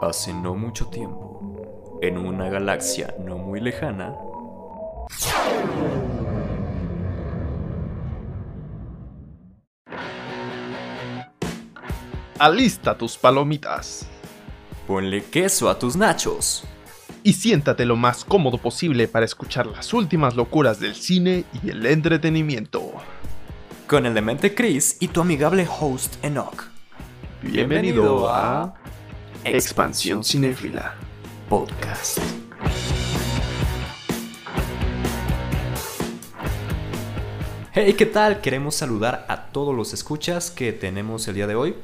Hace no mucho tiempo, en una galaxia no muy lejana, Alista tus palomitas ponle queso a tus nachos. y siéntate lo más cómodo posible para escuchar las últimas locuras del cine y el entretenimiento. Con el demente Chris y tu amigable host Enoch. Bienvenido a Expansión Cinéfila. Podcast. Hey, ¿qué tal? Queremos saludar a todos los escuchas que tenemos el día de hoy.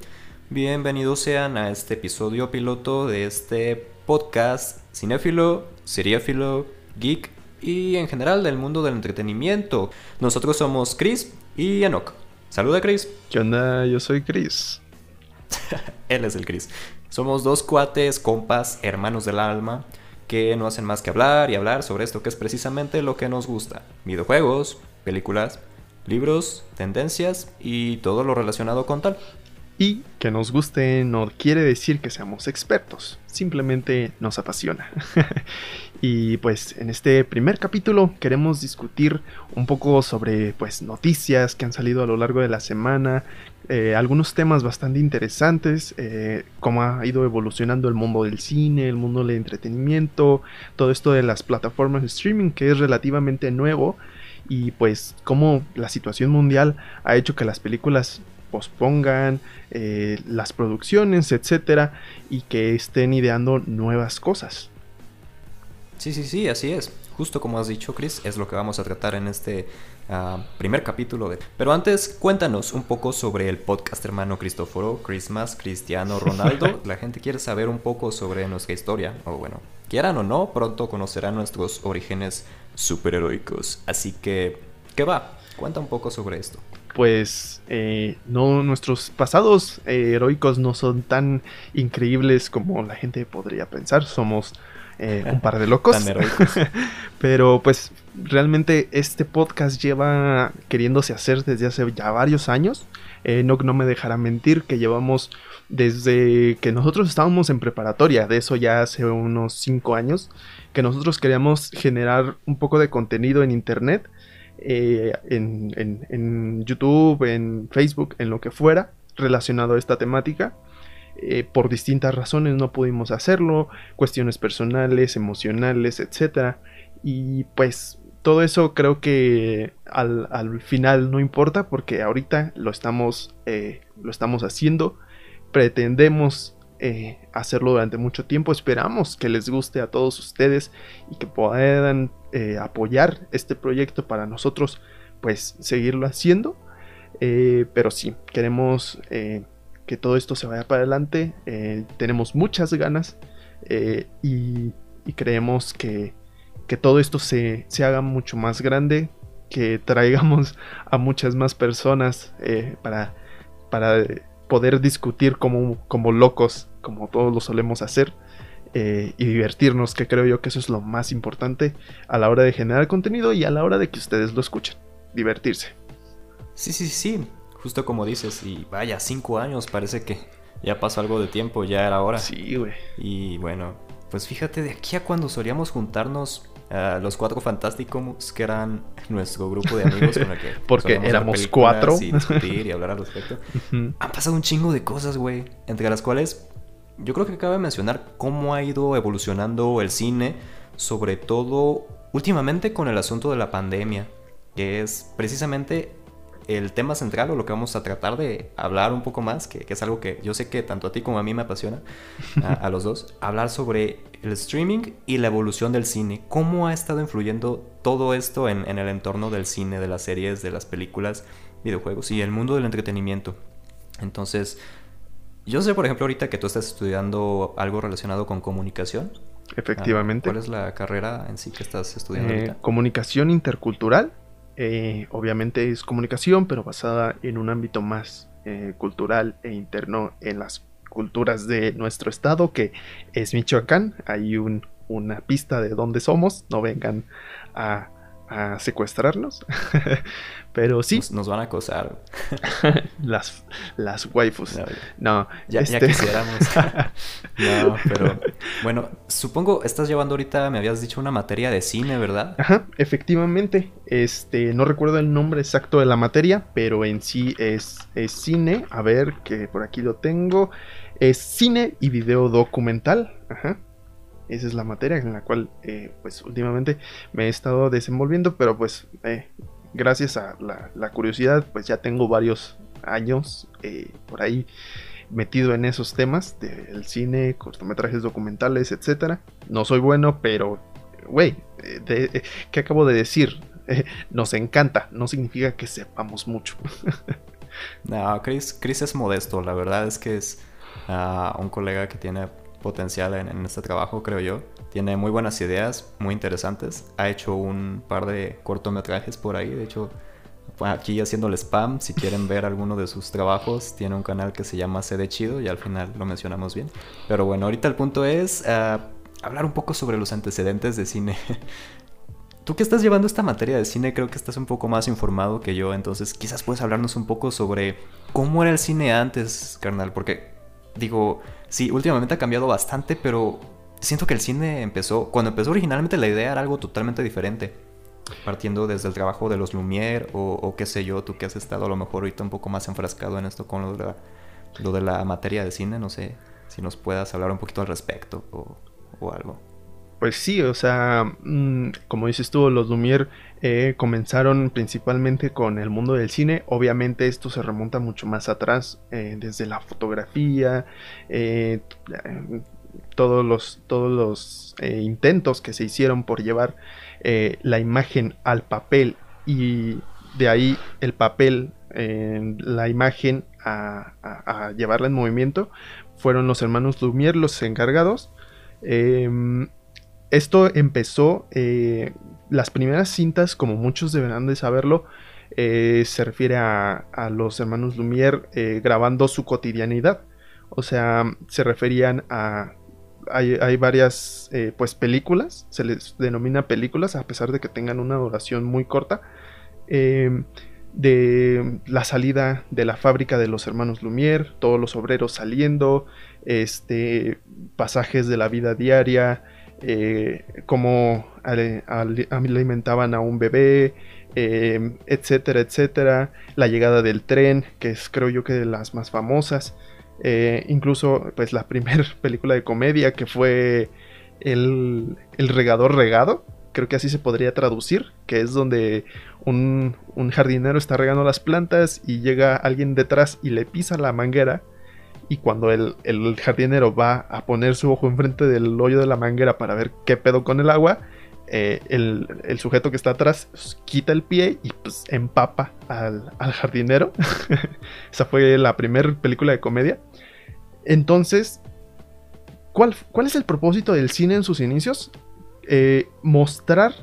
Bienvenidos sean a este episodio piloto de este podcast cinéfilo, seriéfilo, geek y en general del mundo del entretenimiento. Nosotros somos Chris y Enoch. Saluda Chris. ¿Qué onda? Yo soy Chris. Él es el Chris. Somos dos cuates, compas, hermanos del alma, que no hacen más que hablar y hablar sobre esto que es precisamente lo que nos gusta. Videojuegos, películas, libros, tendencias y todo lo relacionado con tal. Y que nos guste no quiere decir que seamos expertos, simplemente nos apasiona. y pues en este primer capítulo queremos discutir un poco sobre pues noticias que han salido a lo largo de la semana, eh, algunos temas bastante interesantes, eh, cómo ha ido evolucionando el mundo del cine, el mundo del entretenimiento, todo esto de las plataformas de streaming que es relativamente nuevo y pues cómo la situación mundial ha hecho que las películas pospongan eh, las producciones, etcétera, y que estén ideando nuevas cosas. Sí, sí, sí, así es. Justo como has dicho, Chris, es lo que vamos a tratar en este ah, primer capítulo. De... Pero antes, cuéntanos un poco sobre el podcast hermano Cristóforo, Christmas, Cristiano Ronaldo. La gente quiere saber un poco sobre nuestra historia. O bueno, quieran o no, pronto conocerán nuestros orígenes superheroicos. Así que, ¿qué va? Cuenta un poco sobre esto pues eh, no nuestros pasados eh, heroicos no son tan increíbles como la gente podría pensar. Somos eh, un par de locos. Pero pues realmente este podcast lleva queriéndose hacer desde hace ya varios años. no, no me dejará mentir que llevamos desde que nosotros estábamos en preparatoria, de eso ya hace unos 5 años, que nosotros queríamos generar un poco de contenido en internet eh, en, YouTube, en Facebook, en lo que fuera relacionado a esta temática. Eh, por distintas razones no pudimos hacerlo, cuestiones personales, emocionales, etc. Y pues todo eso creo que al, final no importa porque ahorita lo estamos, eh, lo estamos haciendo. Pretendemos hacerlo durante mucho tiempo. Esperamos que les guste a todos ustedes y que puedan eh, apoyar este proyecto para nosotros pues seguirlo haciendo. Eh, pero sí, queremos eh, que todo esto se vaya para adelante. tenemos muchas ganas y, creemos que, que, todo esto se, se, haga mucho más grande, que traigamos a muchas más personas para, para poder discutir como, como locos, como todos lo solemos hacer. Eh, y divertirnos, que creo yo que eso es lo más importante a la hora de generar contenido y a la hora de que ustedes lo escuchen. Divertirse. Sí, sí, sí, justo como dices, y vaya, cinco años, parece que ya pasó algo de tiempo, ya era hora. Sí, güey. Y bueno, pues fíjate, de aquí a cuando solíamos juntarnos a los cuatro fantásticos, que eran nuestro grupo de amigos con el que porque éramos cuatro y discutir y hablar al respecto. Han pasado un chingo de cosas, güey, entre las cuales yo creo que cabe mencionar cómo ha ido evolucionando el cine, sobre todo últimamente con el asunto de la pandemia, que es precisamente el tema central o lo que vamos a tratar de hablar un poco más, que, es algo que yo sé que tanto a ti como a mí me apasiona, a, los dos, hablar sobre el streaming y la evolución del cine, cómo ha estado influyendo todo esto en, en el entorno del cine, de las series, de las películas, videojuegos y el mundo del entretenimiento. Entonces, yo sé, por ejemplo, ahorita que tú estás estudiando algo relacionado con comunicación. Efectivamente. ¿Cuál es la carrera en sí que estás estudiando? Eh, comunicación intercultural. Eh, obviamente es comunicación, pero basada en un ámbito más eh, cultural e interno en las culturas de nuestro estado, que es Michoacán. Hay un, una pista de dónde somos. No vengan a, a secuestrarnos. Pero sí. Nos, van a acosar. las, las waifus. No, ya, este quisiéramos. no, pero bueno, supongo estás llevando ahorita, me habías dicho una materia de cine, ¿verdad? Ajá, efectivamente. Este, no recuerdo el nombre exacto de la materia, pero en sí es, es cine. A ver, que por aquí lo tengo. Es cine y video documental. Ajá. Esa es la materia en la cual, eh, pues, últimamente me he estado desenvolviendo, pero pues, eh, gracias a la, curiosidad, pues ya tengo varios años eh, por ahí metido en esos temas del cine, cortometrajes documentales, etcétera. No soy bueno, pero, güey, ¿qué acabo de decir? nos encanta, no significa que sepamos mucho. no, Chris, Chris es modesto, la verdad es que es uh, un colega que tiene potencial en, este trabajo, creo yo. Tiene muy buenas ideas, muy interesantes. Ha hecho un par de cortometrajes por ahí, de hecho, aquí haciendo el spam, si quieren ver alguno de sus trabajos, tiene un canal que se llama CD Chido y al final lo mencionamos bien. Pero bueno, ahorita el punto es ah, hablar un poco sobre los antecedentes de cine. Tú que estás llevando esta materia de cine, creo que estás un poco más informado que yo, entonces quizás puedes hablarnos un poco sobre cómo era el cine antes, carnal, porque digo, sí, últimamente ha cambiado bastante, pero siento que el cine empezó, cuando empezó originalmente la idea era algo totalmente diferente. Partiendo desde el trabajo de los Lumière o, qué sé yo, tú que has estado a lo mejor ahorita un poco más enfrascado en esto con lo de la, materia de cine, no sé si nos puedas hablar un poquito al respecto o, o algo. Pues sí, o sea, mm, como dices tú, los Lumière eh, comenzaron principalmente con el mundo del cine. Obviamente esto se remonta mucho más atrás, eh, desde la fotografía, eh, todos los, todos los intentos que se hicieron por llevar la imagen al papel y de ahí el papel, la imagen a, a, llevarla en movimiento, fueron los hermanos Lumière los encargados. Em, esto empezó, eh, las primeras cintas, como muchos deberán de saberlo, eh, se refiere a, los hermanos Lumière eh, grabando su cotidianidad. O sea, se referían a... Hay, varias pues películas, se les denomina películas a pesar de que tengan una duración muy corta, de la salida de la fábrica de los hermanos Lumière, todos los obreros saliendo, este, pasajes de la vida diaria, eh, cómo alimentaban a un bebé, eh, etcétera, etcétera. La llegada del tren, que es creo yo que de las más famosas. Eh, incluso pues la primera película de comedia que fue el, el, regador regado, creo que así se podría traducir, que es donde un, un jardinero está regando las plantas y llega alguien detrás y le pisa la manguera y cuando el, jardinero va a poner su ojo enfrente del hoyo de la manguera para ver qué pedo con el agua, eh, el, sujeto que está atrás quita el pie y pues empapa al, jardinero. Esa fue la primera película de comedia. Entonces, ¿cuál, ¿cuál, es el propósito del cine en sus inicios? Eh, mostrar,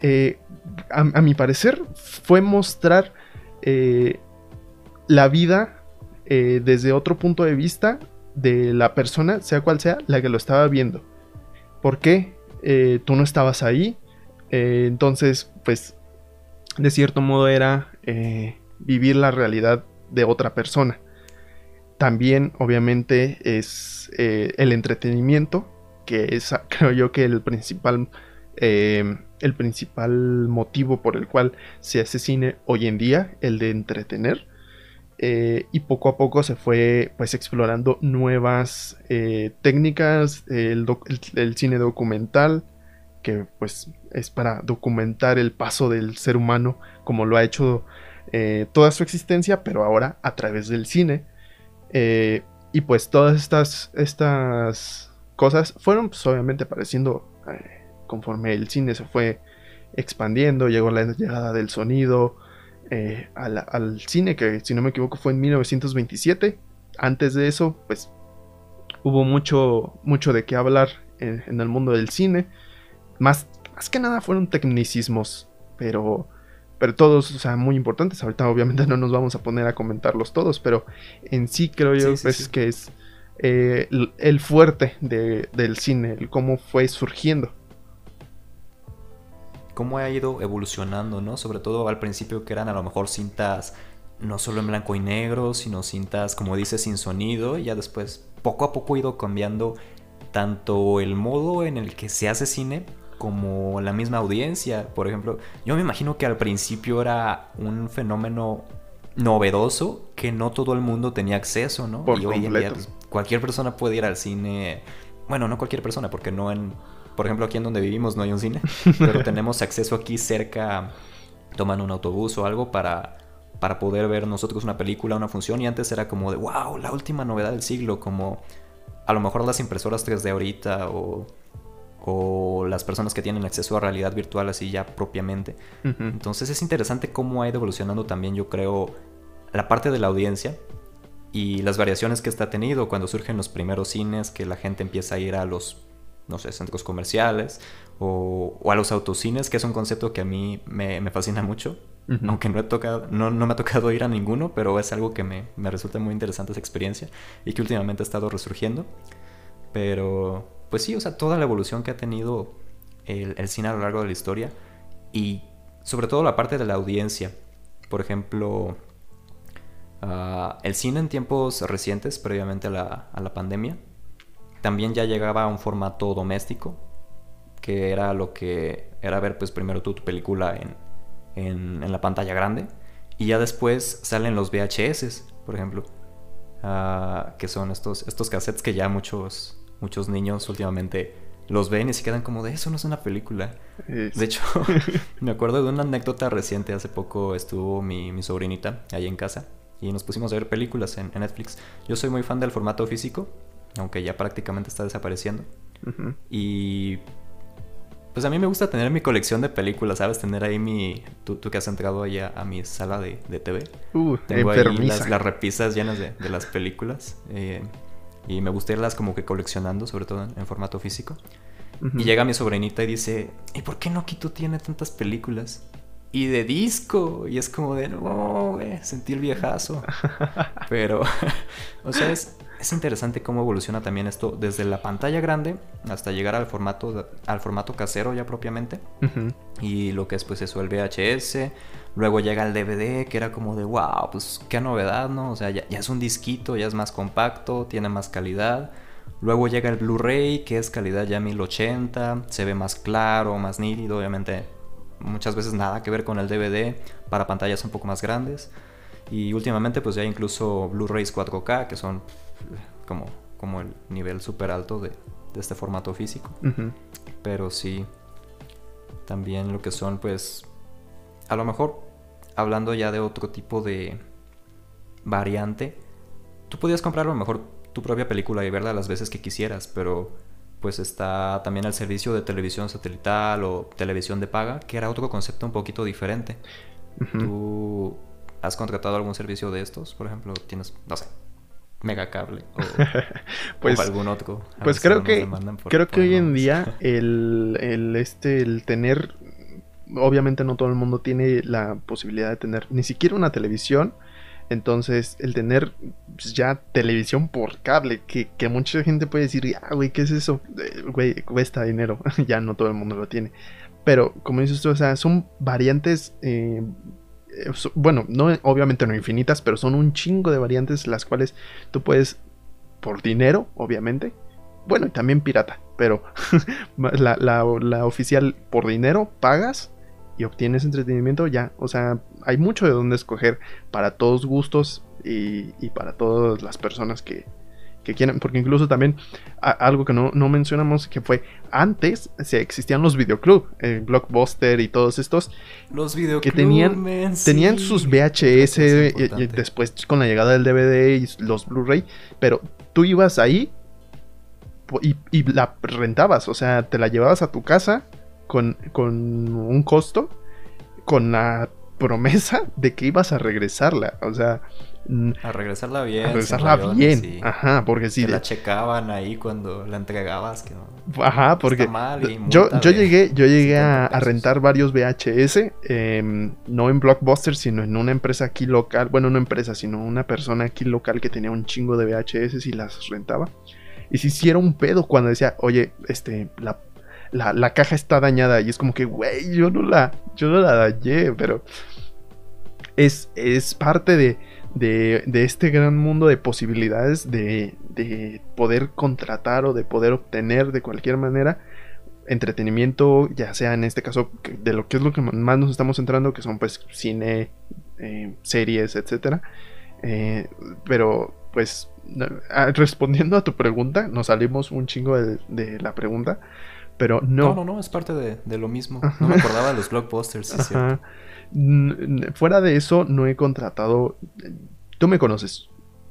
eh, a, mi parecer, fue mostrar la vida desde otro punto de vista de la persona, sea cual sea, la que lo estaba viendo. ¿Por qué? Eh, tú no estabas ahí. Eh, entonces, pues, de cierto modo era vivir la realidad de otra persona. También, obviamente, es el entretenimiento, que es, creo yo, que el principal, el principal motivo por el cual se hace cine hoy en día, el de entretener. Eh, y poco a poco se fue pues explorando nuevas eh, técnicas, el, cine documental, que pues es para documentar el paso del ser humano como lo ha hecho eh, toda su existencia, pero ahora a través del cine. y pues todas estas, estas cosas fueron pues, obviamente apareciendo conforme el cine se fue expandiendo, llegó la llegada del sonido, eh, al, cine, que si no me equivoco fue en 1927. Antes de eso, pues hubo mucho, mucho de qué hablar en, el mundo del cine. Más, más que nada fueron tecnicismos, pero, pero todos, o sea, muy importantes. Ahorita obviamente no nos vamos a poner a comentarlos todos, pero en sí creo yo pues, que es eh, el, fuerte del cine, el cómo fue surgiendo. Cómo ha ido evolucionando, ¿no? Sobre todo al principio que eran a lo mejor cintas no solo en blanco y negro, sino cintas, como dice, sin sonido, y ya después poco a poco ha ido cambiando tanto el modo en el que se hace cine como la misma audiencia. Por ejemplo, yo me imagino que al principio era un fenómeno novedoso que no todo el mundo tenía acceso, ¿no? y hoy en día pues, cualquier persona puede ir al cine. Bueno, no cualquier persona, porque no en. Por ejemplo, aquí en donde vivimos no hay un cine, pero tenemos acceso aquí cerca, toman un autobús o algo para, para poder ver nosotros una película, una función. Y antes era como de, wow, la última novedad del siglo, como a lo mejor las impresoras 3D ahorita o, o las personas que tienen acceso a realidad virtual así ya propiamente. Entonces es interesante cómo ha ido evolucionando también, yo creo, la parte de la audiencia y las variaciones que está tenido cuando surgen los primeros cines, que la gente empieza a ir a los, no sé, centros comerciales o, a los autocines, que es un concepto que a mí me, fascina mucho. Aunque no, he tocado, no, me ha tocado ir a ninguno, pero es algo que me, resulta muy interesante esa experiencia y que últimamente ha estado resurgiendo. Pero, pues sí, o sea, toda la evolución que ha tenido el, el cine a lo largo de la historia y sobre todo la parte de la audiencia. Por ejemplo, Ah, el cine en tiempos recientes, previamente a la, pandemia, también ya llegaba a un formato doméstico, que era lo que era ver pues primero tú tu película en, la pantalla grande y ya después salen los VHS, por ejemplo, ah, que son estos, estos cassettes que ya muchos, muchos niños últimamente los ven y se quedan como de eso no es una película. De hecho, me acuerdo de una anécdota reciente, hace poco estuvo mi, mi sobrinita ahí en casa y nos pusimos a ver películas en, Netflix. Yo soy muy fan del formato físico, aunque ya prácticamente está desapareciendo. Y pues a mí me gusta tener mi colección de películas, ¿sabes? Tener ahí mi... Tú, tú que has entrado ahí a, mi sala de, TV. Uh, Tengo ahí las, repisas llenas de, las películas. Eh, y me gusta irlas como que coleccionando, sobre todo en, formato físico. Y llega mi sobrinita y dice, ¿y por qué no tú tiene tantas películas? y de disco. Y es como de, no, güey, sentí el viejazo. Pero, o sea, es, interesante cómo evoluciona también esto desde la pantalla grande hasta llegar al formato, al formato casero ya propiamente. Y lo que es pues eso, el VHS. Luego llega el DVD, que era como de, wow, pues qué novedad, ¿no? O sea, ya, ya es un disquito, ya es más compacto, tiene más calidad. Luego llega el Blu-ray, que es calidad ya 1080, se ve más claro, más nítido, obviamente muchas veces nada que ver con el DVD para pantallas un poco más grandes. Y últimamente pues ya incluso Blu-rays 4K, que son como, como el nivel súper alto de, este formato físico. Pero sí, también lo que son pues, a lo mejor hablando ya de otro tipo de variante, tú podías comprar a lo mejor tu propia película y verla las veces que quisieras, pero pues está también el servicio de televisión satelital o televisión de paga, que era otro concepto un poquito diferente. ¿Tú has contratado algún servicio de estos? Por ejemplo, tienes, no sé, Megacable o, pues, algún otro. Pues creo que creo que hoy en día el, el, este el tener obviamente no todo el mundo tiene la posibilidad de tener ni siquiera una televisión entonces, el tener pues, ya televisión por cable, que, mucha gente puede decir, ah, güey, ¿qué es eso? Eh, güey, cuesta dinero. ya no todo el mundo lo tiene. Pero, como dices tú, o sea, son variantes. Eh, bueno, no, obviamente no infinitas, pero son un chingo de variantes las cuales tú puedes, por dinero, obviamente. Bueno, y también pirata, pero la, la oficial por dinero pagas y obtienes entretenimiento, ya. O sea, hay mucho de dónde escoger para todos gustos y, para todas las personas que, que quieran. Porque incluso también algo que no, mencionamos que fue antes se existían los videoclub, el Blockbuster y todos estos. Los videoclub que tenían, tenían sus VHS y, después con la llegada del DVD y los Blu-ray. Pero tú ibas ahí y, y la rentabas, o sea, te la llevabas a tu casa con, un costo, con la promesa de que ibas a regresarla. O sea. A regresarla bien. A regresarla bien. Ajá, porque si. la checaban ahí cuando la entregabas. Que Ajá, porque. yo, yo llegué, yo llegué a, rentar varios VHS. Em, no en Blockbuster, sino en una empresa aquí local. Bueno, no empresa, sino una persona aquí local que tenía un chingo de VHS y las rentaba. Y si hiciera un pedo cuando decía, oye, este, la la, caja está dañada y es como que, güey, yo no la, yo no la dañé, pero es, es parte de, de, de, este gran mundo de posibilidades de, de poder contratar o de poder obtener de cualquier manera entretenimiento, ya sea en este caso de lo que es lo que más nos estamos centrando, que son pues cine, eh, series, etcétera. Eh, pero pues ah, respondiendo a tu pregunta, nos salimos un chingo de, la pregunta, pero no. No, no, no, es parte de, lo mismo. No me acordaba de los blockbusters, Fuera de eso, no he contratado. Tú me conoces.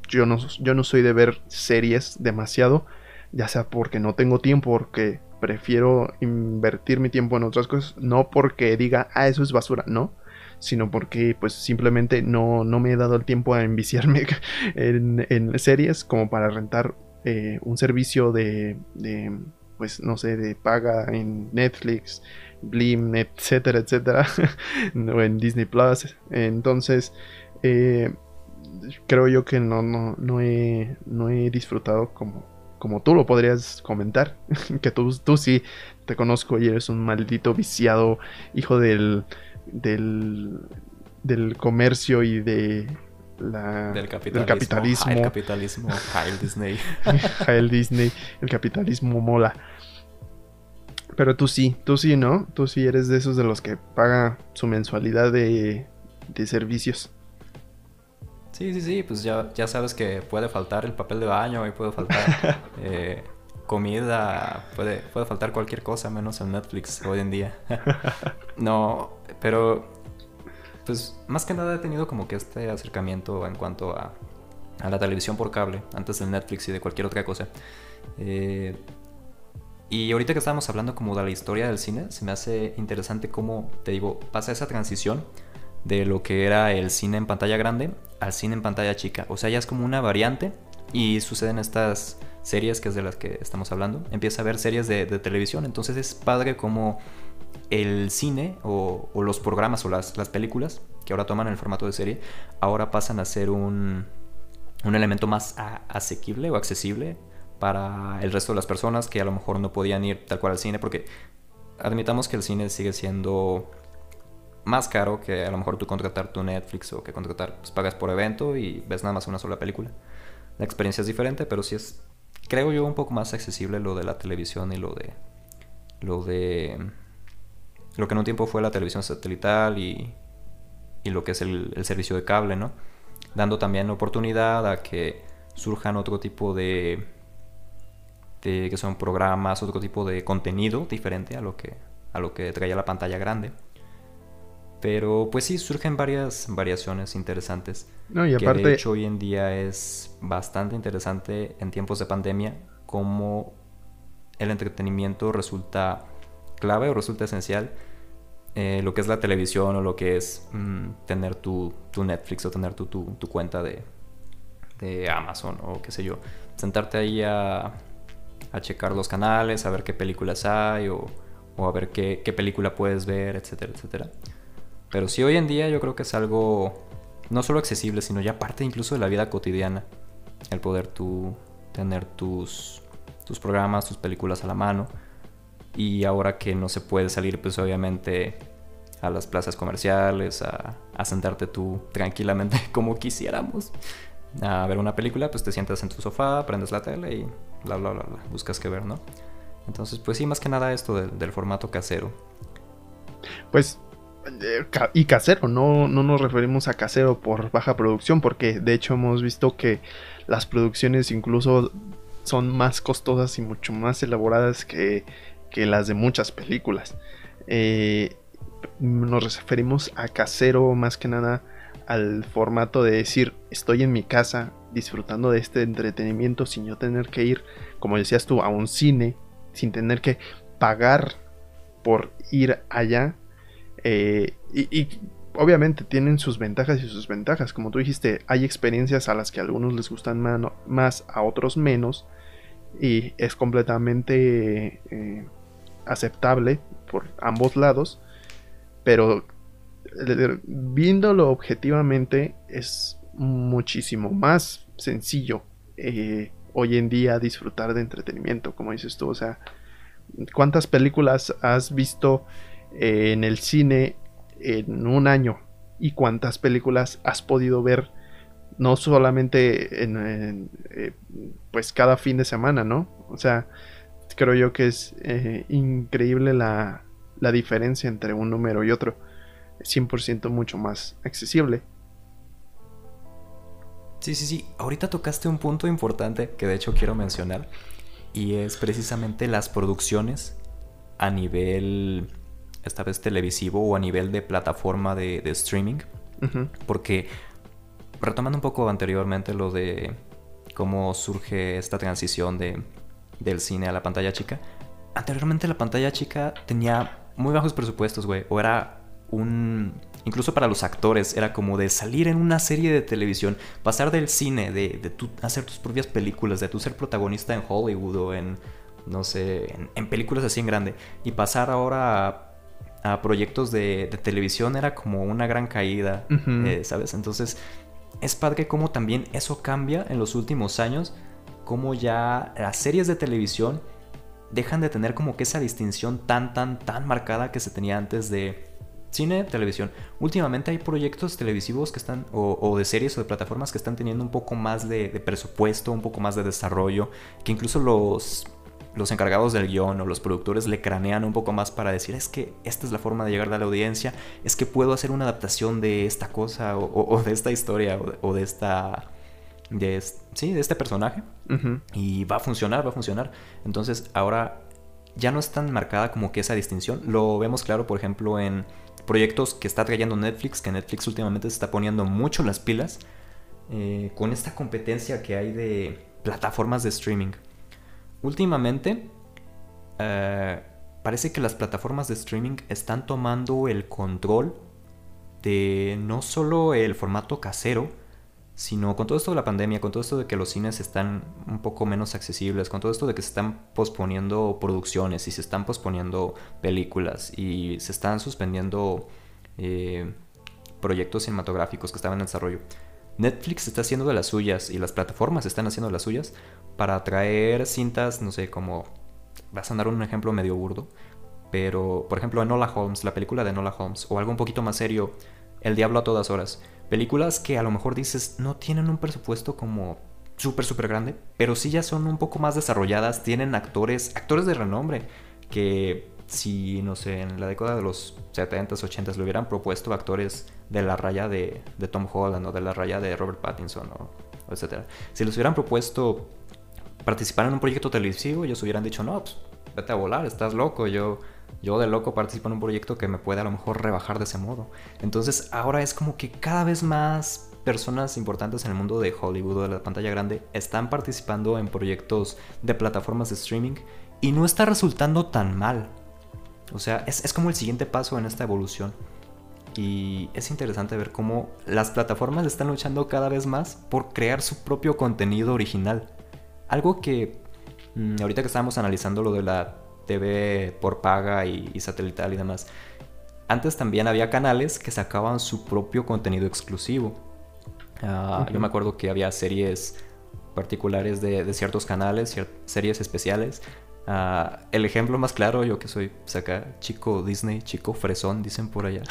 Yo no, yo no soy de ver series demasiado, ya sea porque no tengo tiempo, porque prefiero invertir mi tiempo en otras cosas, no porque diga, ah, eso es basura, no, sino porque pues simplemente no, no me he dado el tiempo a enviciarme en, series como para rentar eh, un servicio de, pues no sé, de paga en Netflix, Blim, etcétera, etcétera, o en Disney Plus. Entonces, eh, creo yo que no, no, no, he, no he disfrutado como como tú lo podrías comentar, que tú, tú sí te conozco y eres un maldito viciado hijo del, del, del comercio y de la, del capitalismo. El capitalismo, Heil Disney. Heil Disney, el capitalismo mola. Pero tú sí, tú sí, ¿no? Tú sí eres de esos de los que paga su mensualidad de, de servicios. Sí, sí, sí, pues ya, ya sabes que puede faltar el papel de baño y puede faltar eh, comida, puede, puede faltar cualquier cosa menos en Netflix hoy en día. no, pero pues más que nada he tenido como que este acercamiento en cuanto a, a la televisión por cable, antes del Netflix y de cualquier otra cosa. Eh, y ahorita que estábamos hablando como de la historia del cine, se me hace interesante cómo, te digo, pasa esa transición de lo que era el cine en pantalla grande al cine en pantalla chica. O sea, ya es como una variante y suceden estas series que es de las que estamos hablando. Empieza a ver series de, televisión, entonces es padre como el cine o, los programas o las, las, películas que ahora toman el formato de serie, ahora pasan a ser un, un elemento más asequible o accesible para el resto de las personas que a lo mejor no podían ir tal cual al cine, porque admitamos que el cine sigue siendo más caro que a lo mejor tú contratar tu Netflix o que contratar, pues pagas por evento y ves nada más una sola película. La experiencia es diferente, pero sí es, creo yo, un poco más accesible lo de la televisión y lo de, lo de, lo que en un tiempo fue la televisión satelital y, y lo que es el, el servicio de cable, ¿no? Dando también oportunidad a que surjan otro tipo de, de que son programas, otro tipo de contenido diferente a lo que, a lo que traía la pantalla grande. Pero pues sí, surgen varias variaciones interesantes. No, y aparte... Que de hecho hoy en día es bastante interesante en tiempos de pandemia cómo el entretenimiento resulta clave o resulta esencial. Eh, lo que es la televisión o lo que es mm, tener tu, tu, Netflix o tener tu, tu, cuenta de, de, Amazon o qué sé yo. Sentarte ahí a, a checar los canales, a ver qué películas hay o, o a ver qué, qué película puedes ver, etcétera, etcétera. Pero sí hoy en día yo creo que es algo no solo accesible, sino ya parte incluso de la vida cotidiana. El poder tú tener tus, tus programas, tus películas a la mano. Y ahora que no se puede salir, pues obviamente a las plazas comerciales, a, a sentarte tú tranquilamente como quisiéramos. A ver una película, pues te sientas en tu sofá, prendes la tele y bla, bla, bla. Buscas qué ver, ¿no? Entonces, pues sí, más que nada esto del formato casero. Pues eh, y casero, no, no nos referimos a casero por baja producción, porque de hecho hemos visto que las producciones incluso son más costosas y mucho más elaboradas que, las de muchas películas. Eh, nos referimos a casero más que nada al formato de decir estoy en mi casa disfrutando de este entretenimiento sin yo tener que ir, como decías tú, a un cine, sin tener que pagar por ir allá eh, y, obviamente tienen sus ventajas y sus ventajas. Como tú dijiste, hay experiencias a las que a algunos les gustan más, a otros menos. Y es completamente eh, aceptable por ambos lados. Pero viéndolo objetivamente es muchísimo más sencillo hoy en día disfrutar de entretenimiento, como dices tú. O sea, ¿Cuántas películas has visto eh, en el cine en un año? ¿Y cuántas películas has podido ver no solamente en, eh, pues cada fin de semana, ¿no? O sea, creo yo que es eh, increíble la, la diferencia entre un número y otro. 100% mucho más accesible. Sí, sí, sí. Ahorita tocaste un punto importante que de hecho quiero mencionar. Y es precisamente las producciones a nivel, esta vez televisivo o a nivel de plataforma de, streaming. Porque, retomando un poco anteriormente lo de cómo surge esta transición de, del cine a la pantalla chica. Anteriormente la pantalla chica tenía muy bajos presupuestos, güey. O era un incluso para los actores, era como de salir en una serie de televisión, pasar del cine, de, de hacer tus propias películas, de tú ser protagonista en Hollywood o en, no sé, en, películas así en grande, y pasar ahora a, proyectos de, televisión era como una gran caída, eh, ¿sabes? Entonces, es padre cómo también eso cambia en los últimos años, como ya las series de televisión dejan de tener como que esa distinción tan, tan, tan marcada que se tenía antes de cine, televisión. Últimamente hay proyectos televisivos que están, o, de series o de plataformas que están teniendo un poco más de, presupuesto, un poco más de desarrollo, que incluso los, los encargados del guion o los productores le cranean un poco más para decir, es que esta es la forma de llegar a la audiencia, es que puedo hacer una adaptación de esta cosa o, de esta historia o de, esta... De, sí, de este personaje. Y va a funcionar, va a funcionar. Entonces ahora ya no es tan marcada como que esa distinción. Lo vemos claro, por ejemplo, en proyectos que está trayendo Netflix, que Netflix últimamente se está poniendo mucho las pilas eh, con esta competencia que hay de plataformas de streaming. Últimamente, eh, parece que las plataformas de streaming están tomando el control de no solo el formato casero, sino con todo esto de la pandemia, con todo esto de que los cines están un poco menos accesibles, con todo esto de que se están posponiendo producciones y se están posponiendo películas y se están suspendiendo eh, proyectos cinematográficos que estaban en desarrollo. Netflix está haciendo de las suyas y las plataformas están haciendo de las suyas para traer cintas, no sé, como... Vas a dar un ejemplo medio burdo, pero por ejemplo Enola Holmes, la película de Enola Holmes, o algo un poquito más serio, El Diablo a todas horas Películas que a lo mejor dices no tienen un presupuesto como súper, súper grande, pero sí ya son un poco más desarrolladas, tienen actores, actores de renombre, que si, no sé, en la década de los 70s, 80s le hubieran propuesto actores de la raya de, Tom Holland o de la raya de Robert Pattinson o, etcétera. Si les hubieran propuesto participar en un proyecto televisivo, ellos hubieran dicho, no, pues vete a volar, estás loco, yo yo de loco participo en un proyecto que me puede a lo mejor rebajar de ese modo. Entonces ahora es como que cada vez más personas importantes en el mundo de Hollywood o de la pantalla grande están participando en proyectos de plataformas de streaming y no está resultando tan mal. O sea, es, es como el siguiente paso en esta evolución. Y es interesante ver cómo las plataformas están luchando cada vez más por crear su propio contenido original. Algo que mm, ahorita que estábamos analizando lo de la TV por paga y, satelital y demás. Antes también había canales que sacaban su propio contenido exclusivo. Ah, yo me acuerdo que había series particulares de, ciertos canales, series especiales. Ah, el ejemplo más claro, yo que soy saca pues, chico Disney, chico fresón, dicen por allá.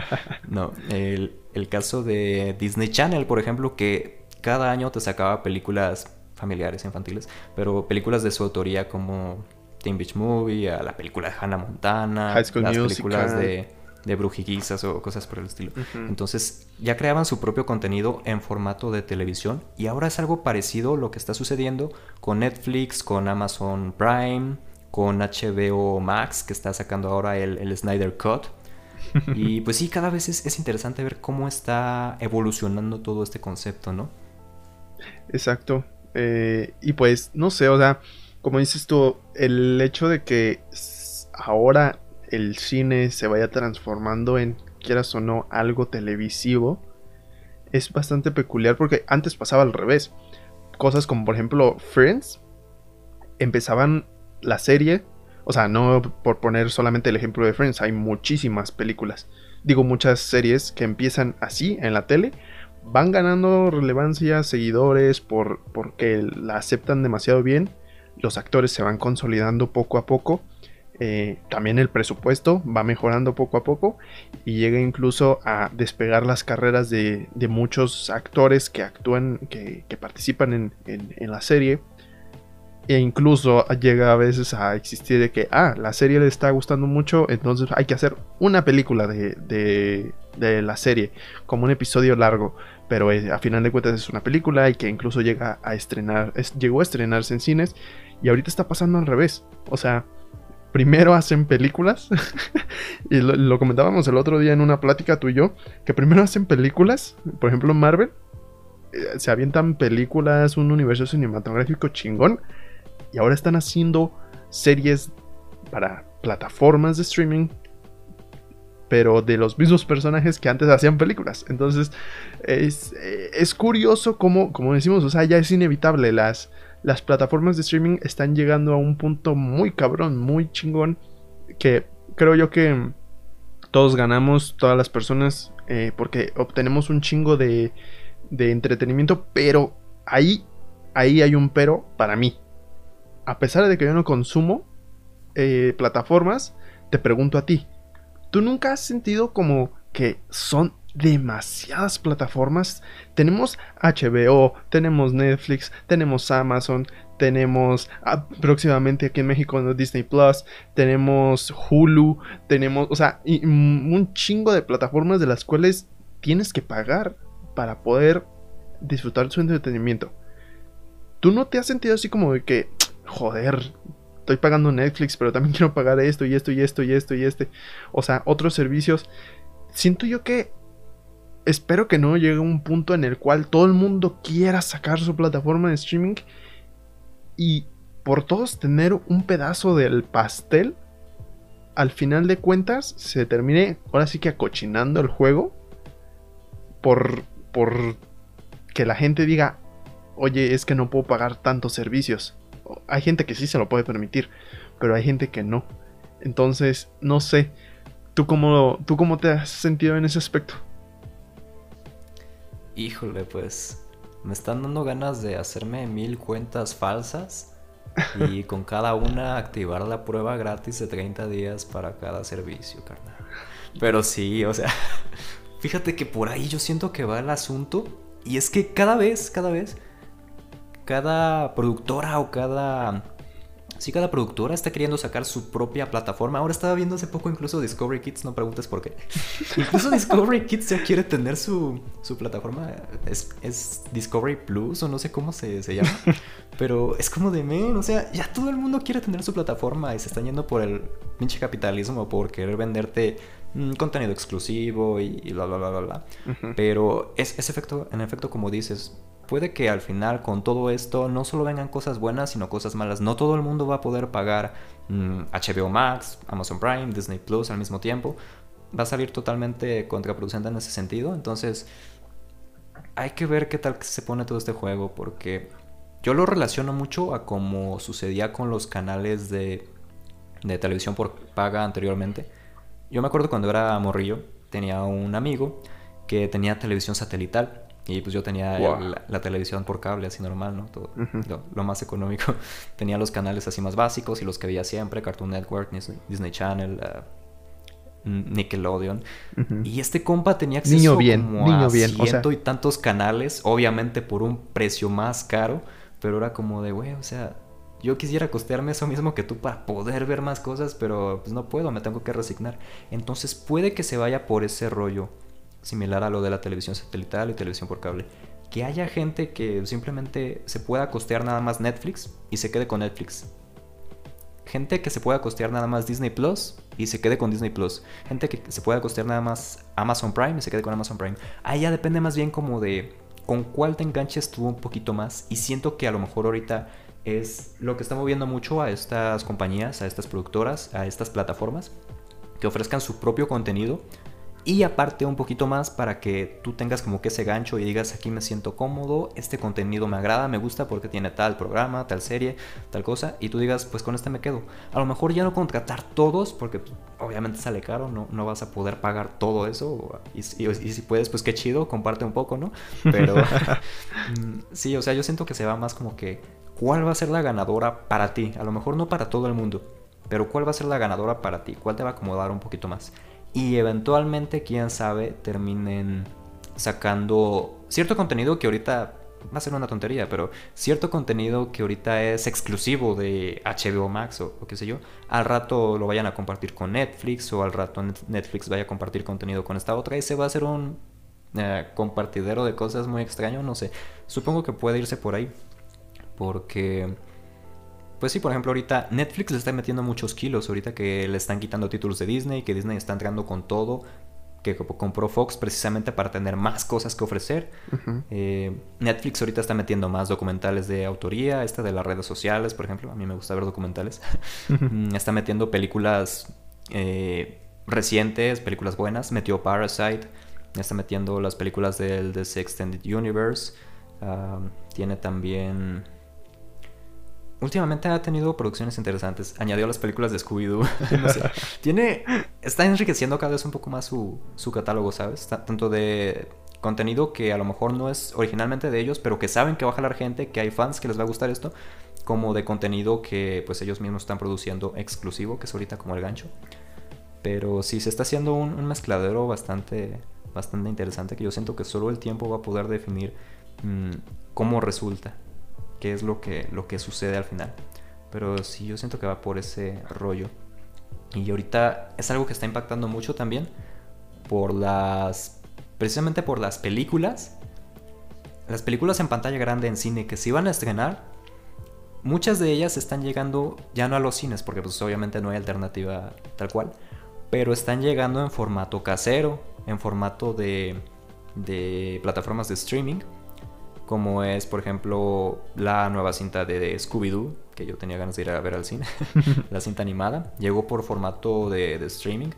no, el, el, caso de Disney Channel, por ejemplo, que cada año te sacaba películas familiares, infantiles, pero películas de su autoría como Teen Beach Movie, a la película de Hannah Montana, las películas de, de brujiguizas o cosas por el estilo. Entonces ya creaban su propio contenido en formato de televisión y ahora es algo parecido lo que está sucediendo con Netflix, con Amazon Prime, con HBO Max que está sacando ahora el, Snyder Cut. y pues sí, cada vez es, es interesante ver cómo está evolucionando todo este concepto, ¿no? Exacto. Eh, y pues, no sé, o sea, como dices tú, el hecho de que ahora el cine se vaya transformando en, quieras o no, algo televisivo, es bastante peculiar porque antes pasaba al revés. Cosas como por ejemplo Friends, empezaban la serie, o sea, no por poner solamente el ejemplo de Friends, hay muchísimas películas, digo muchas series que empiezan así en la tele, van ganando relevancia, seguidores, por, porque la aceptan demasiado bien los actores se van consolidando poco a poco Eh, también el presupuesto va mejorando poco a poco y llega incluso a despegar las carreras de, muchos actores que actúan, que, participan en, la serie. E incluso llega a veces a existir de que, ah, la serie le está gustando mucho, entonces hay que hacer una película de, la serie, como un episodio largo. Pero eh, a final de cuentas es una película y que incluso llega a estrenar, llegó a estrenarse en cines. Y ahorita está pasando al revés. O sea, primero hacen películas, y lo, comentábamos el otro día en una plática tú y yo, que primero hacen películas, por ejemplo Marvel, eh, se avientan películas, un universo cinematográfico chingón, y ahora están haciendo series para plataformas de streaming, pero de los mismos personajes que antes hacían películas. Entonces, es, eh, es curioso como, como decimos, o sea, ya es inevitable las las plataformas de streaming están llegando a un punto muy cabrón, muy chingón, que creo yo que todos ganamos, todas las personas, eh, porque obtenemos un chingo de, entretenimiento, pero ahí, ahí hay un pero para mí. A pesar de que yo no consumo eh, plataformas, te pregunto a ti, ¿tú nunca has sentido como que son demasiadas plataformas. Tenemos HBO, tenemos Netflix, tenemos Amazon, tenemos próximamente aquí en México Disney Plus, tenemos Hulu, tenemos, o sea, un chingo de plataformas de las cuales tienes que pagar para poder disfrutar su entretenimiento. ¿Tú no te has sentido así como de que, joder, estoy pagando Netflix, pero también quiero pagar esto y esto y esto y esto y este? O sea, otros servicios. Siento yo que espero que no llegue un punto en el cual todo el mundo quiera sacar su plataforma de streaming y por todos tener un pedazo del pastel, al final de cuentas se termine ahora sí que acochinando el juego por, por que la gente diga, oye, es que no puedo pagar tantos servicios. Hay gente que sí se lo puede permitir, pero hay gente que no. Entonces, no sé, ¿tú cómo, tú cómo te has sentido en ese aspecto? Híjole, pues me están dando ganas de hacerme mil cuentas falsas y con cada una activar la prueba gratis de 30 días para cada servicio, carnal. Pero sí, o sea, fíjate que por ahí yo siento que va el asunto y es que cada vez, cada vez, cada productora o cada Sí, cada productora está queriendo sacar su propia plataforma. Ahora estaba viendo hace poco incluso Discovery Kids, no preguntes por qué. incluso Discovery Kids ya quiere tener su, su plataforma. Es, Discovery Plus o no sé cómo se, se llama. Pero es como de men, o sea, ya todo el mundo quiere tener su plataforma y se están yendo por el pinche capitalismo, por querer venderte mm, contenido exclusivo y, bla, bla, bla, bla, bla. Pero es, es efecto, en efecto, como dices, puede que al final con todo esto no solo vengan cosas buenas, sino cosas malas. No todo el mundo va a poder pagar HBO mm, Max, Amazon Prime, Disney Plus al mismo tiempo. Va a salir totalmente contraproducente en ese sentido. Entonces, hay que ver qué tal se pone todo este juego, porque yo lo relaciono mucho a como sucedía con los canales de, de televisión por paga anteriormente. Yo me acuerdo cuando era morrillo, tenía un amigo que tenía televisión satelital y pues yo tenía la, televisión por cable, así normal, ¿no? Todo, lo, más económico. tenía los canales así más básicos y los que veía siempre, Cartoon Network, Disney, Channel, uh, Nickelodeon. Y este compa tenía acceso niño bien, como niño a bien, ciento y tantos canales, obviamente por un precio más caro, pero era como de, güey, o sea, yo quisiera costearme eso mismo que tú para poder ver más cosas, pero pues no puedo, me tengo que resignar. Entonces puede que se vaya por ese rollo similar a lo de la televisión satelital y televisión por cable. Que haya gente que simplemente se pueda costear nada más Netflix y se quede con Netflix. Gente que se pueda costear nada más Disney Plus y se quede con Disney Plus. Gente que se pueda costear nada más Amazon Prime y se quede con Amazon Prime. Ahí ya depende más bien como de con cuál te enganches tú un poquito más. Y siento que a lo mejor ahorita es lo que está moviendo mucho a estas compañías, a estas productoras, a estas plataformas que ofrezcan su propio contenido y aparte un poquito más para que tú tengas como que ese gancho y digas aquí me siento cómodo, este contenido me agrada, me gusta porque tiene tal programa, tal serie, tal cosa, y tú digas pues con este me quedo. A lo mejor ya no contratar todos porque obviamente sale caro, no, no vas a poder pagar todo eso, y, si puedes pues qué chido, comparte un poco, ¿no? Pero mm, sí, o sea, yo siento que se va más como que cuál va a ser la ganadora para ti, a lo mejor no para todo el mundo pero ¿cuál va a ser la ganadora para ti? ¿Cuál te va a acomodar un poquito más? Y eventualmente, quién sabe, terminen sacando cierto contenido que ahorita va a ser una tontería, pero cierto contenido que ahorita es exclusivo de HBO Max o, qué sé yo, al rato lo vayan a compartir con Netflix o al rato Netflix vaya a compartir contenido con esta otra y se va a hacer un eh, compartidero de cosas muy extraño, no sé. Supongo que puede irse por ahí. Porque, pues sí, por ejemplo, ahorita Netflix le está metiendo muchos kilos. Ahorita que le están quitando títulos de Disney, que Disney está entrando con todo. Que compró Fox precisamente para tener más cosas que ofrecer. Eh, Netflix ahorita está metiendo más documentales de autoría, esta de las redes sociales, por ejemplo. A mí me gusta ver documentales. Mm, está metiendo películas eh, recientes, películas buenas. Metió Parasite está metiendo las películas del DC Extended Universe. tiene también... Últimamente ha tenido producciones interesantes. Añadió las películas de Scooby-Doo. Tiene... Está enriqueciendo cada vez un poco más su, su catálogo, ¿sabes? tanto de contenido que a lo mejor no es originalmente de ellos, pero que saben que va a jalar gente, que hay fans que les va a gustar esto, como de contenido que pues ellos mismos están produciendo exclusivo, que es ahorita como el gancho. Pero sí, se está haciendo un, mezcladero bastante, bastante interesante que yo siento que solo el tiempo va a poder definir mm, cómo resulta, qué es lo que, lo que sucede al final. Pero sí, yo siento que va por ese rollo. Y ahorita es algo que está impactando mucho también por las... Precisamente por las películas. Las películas en pantalla grande en cine que se iban a estrenar. Muchas de ellas están llegando ya no a los cines, porque pues obviamente no hay alternativa tal cual. Pero están llegando en formato casero en formato de, de plataformas de streaming, como es, por ejemplo, la nueva cinta de, Scooby-Doo, que yo tenía ganas de ir a ver al cine, la cinta animada, llegó por formato de, streaming.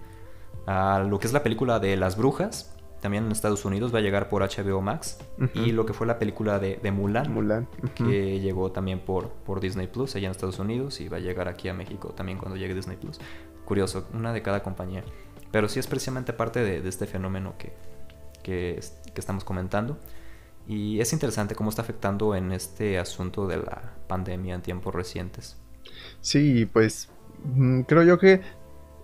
A lo que es la película de Las Brujas, también en Estados Unidos va a llegar por HBO Max. Y lo que fue la película de, Mulan, Mulan. que llegó también por, por Disney Plus allá en Estados Unidos y va a llegar aquí a México también cuando llegue Disney Plus. Curioso, una de cada compañía. Pero sí es precisamente parte de, este fenómeno que, que, estamos comentando. Y es interesante cómo está afectando en este asunto de la pandemia en tiempos recientes. Sí, pues mm, creo yo que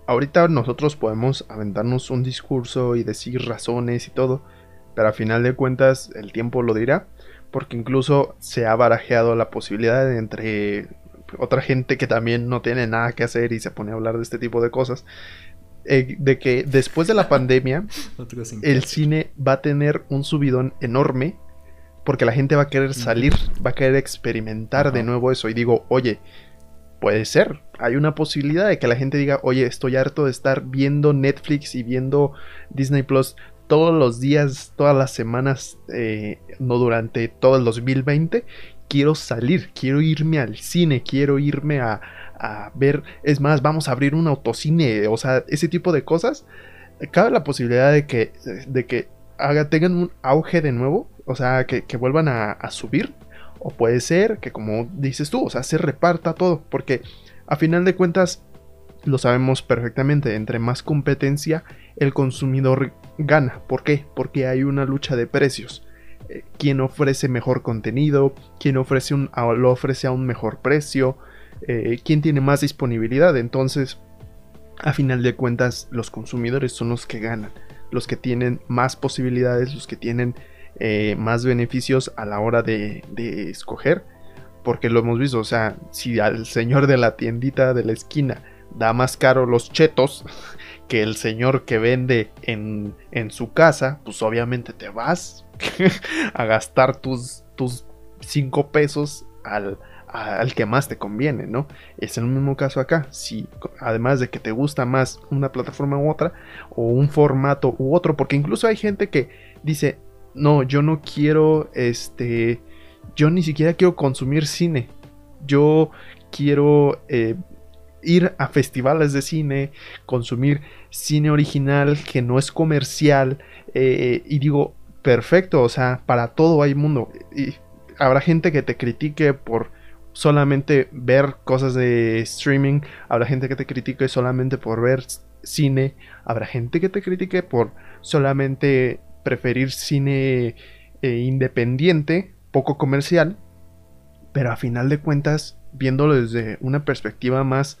ahorita nosotros podemos aventarnos un discurso y decir razones y todo, pero a final de cuentas el tiempo lo dirá, porque incluso se ha barajeado la posibilidad de entre otra gente que también no tiene nada que hacer y se pone a hablar de este tipo de cosas, eh, de que después de la pandemia el cine va a tener un subidón enorme porque la gente va a querer salir, va a querer experimentar de nuevo eso y digo, oye, puede ser, hay una posibilidad de que la gente diga, oye, estoy harto de estar viendo Netflix y viendo Disney Plus todos los días, todas las semanas, eh, no durante todo el 2020, quiero salir, quiero irme al cine, quiero irme a, a ver, es más, vamos a abrir un autocine, o sea, ese tipo de cosas, cabe la posibilidad de que, de que haga, tengan un auge de nuevo, o sea, que, vuelvan a, subir, o puede ser que como dices tú, o sea, se reparta todo, porque a final de cuentas, lo sabemos perfectamente, entre más competencia, el consumidor gana. ¿Por qué? Porque hay una lucha de precios. Eh, quien ofrece mejor contenido, quien ofrece un, lo ofrece a un mejor precio, eh, quién tiene más disponibilidad. Entonces, a final de cuentas, los consumidores son los que ganan, los que tienen más posibilidades, los que tienen eh, más beneficios a la hora de, escoger. Porque lo hemos visto, o sea, si al señor de la tiendita de la esquina da más caro los chetos que el señor que vende en, en su casa, pues obviamente te vas a gastar tus, tus 5 pesos al, al que más te conviene, ¿no? Es el mismo caso acá. Si además de que te gusta más una plataforma u otra, o un formato u otro, porque incluso hay gente que dice, no, yo no quiero, este, yo ni siquiera quiero consumir cine. Yo quiero eh, ir a festivales de cine, consumir cine original que no es comercial. Eh, y digo, perfecto, o sea, para todo hay mundo. Habrá gente que te critique por solamente ver cosas de streaming, habrá gente que te critique solamente por ver cine, habrá gente que te critique por solamente preferir cine eh, independiente, poco comercial, pero a final de cuentas, viéndolo desde una perspectiva más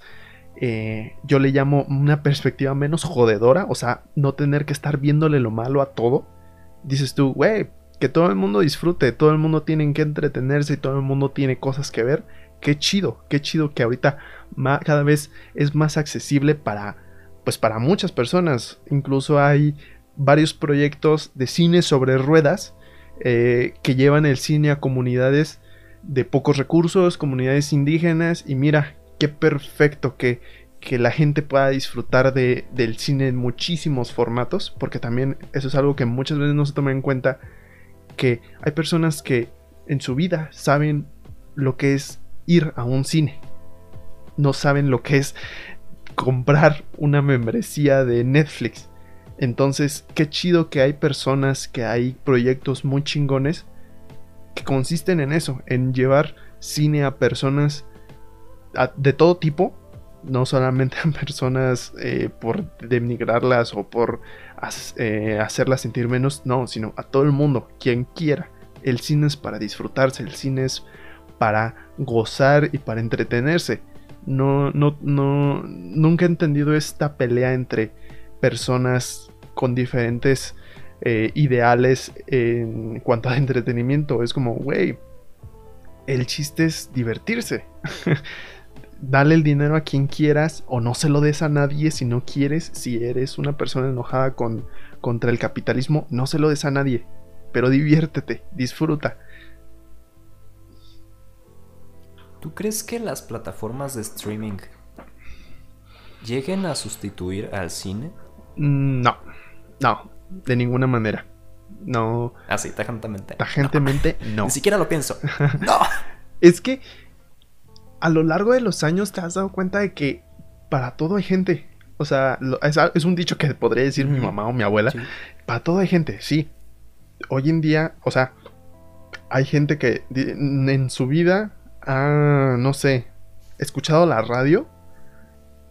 eh, yo le llamo una perspectiva menos jodedora, o sea, no tener que estar viéndole lo malo a todo. Dices tú, güey, que todo el mundo disfrute, todo el mundo tiene que entretenerse y todo el mundo tiene cosas que ver. Qué chido, qué chido que ahorita cada vez es más accesible para, pues para muchas personas. Incluso hay varios proyectos de cine sobre ruedas eh, que llevan el cine a comunidades de pocos recursos, comunidades indígenas y mira, qué perfecto que, que la gente pueda disfrutar de, del cine en muchísimos formatos, porque también eso es algo que muchas veces no se toma en cuenta, que hay personas que en su vida saben lo que es ir a un cine, no saben lo que es comprar una membresía de Netflix. Entonces, qué chido que hay personas, que hay proyectos muy chingones que consisten en eso, en llevar cine a personas de todo tipo, no solamente a personas eh, por denigrarlas o por eh, hacerlas sentir menos, no, sino a todo el mundo, quien quiera. El cine es para disfrutarse, el cine es para gozar y para entretenerse. No, no, no, nunca he entendido esta pelea entre personas con diferentes eh, ideales en cuanto a entretenimiento. Es como, güey, el chiste es divertirse. dale el dinero a quien quieras o no se lo des a nadie si no quieres. Si eres una persona enojada con, contra el capitalismo, no se lo des a nadie. Pero diviértete, disfruta. ¿Tú crees que las plataformas de streaming lleguen a sustituir al cine? Mm, no, no, de ninguna manera. No. Así, ah, tajantemente. Tajantemente, no. Ni siquiera lo pienso. no. Es que a lo largo de los años te has dado cuenta de que para todo hay gente. O sea, es, un dicho que podría decir mi mamá o mi abuela. Para todo hay gente, sí. Hoy en día, o sea, hay gente que en su vida ha, no sé, escuchado la radio.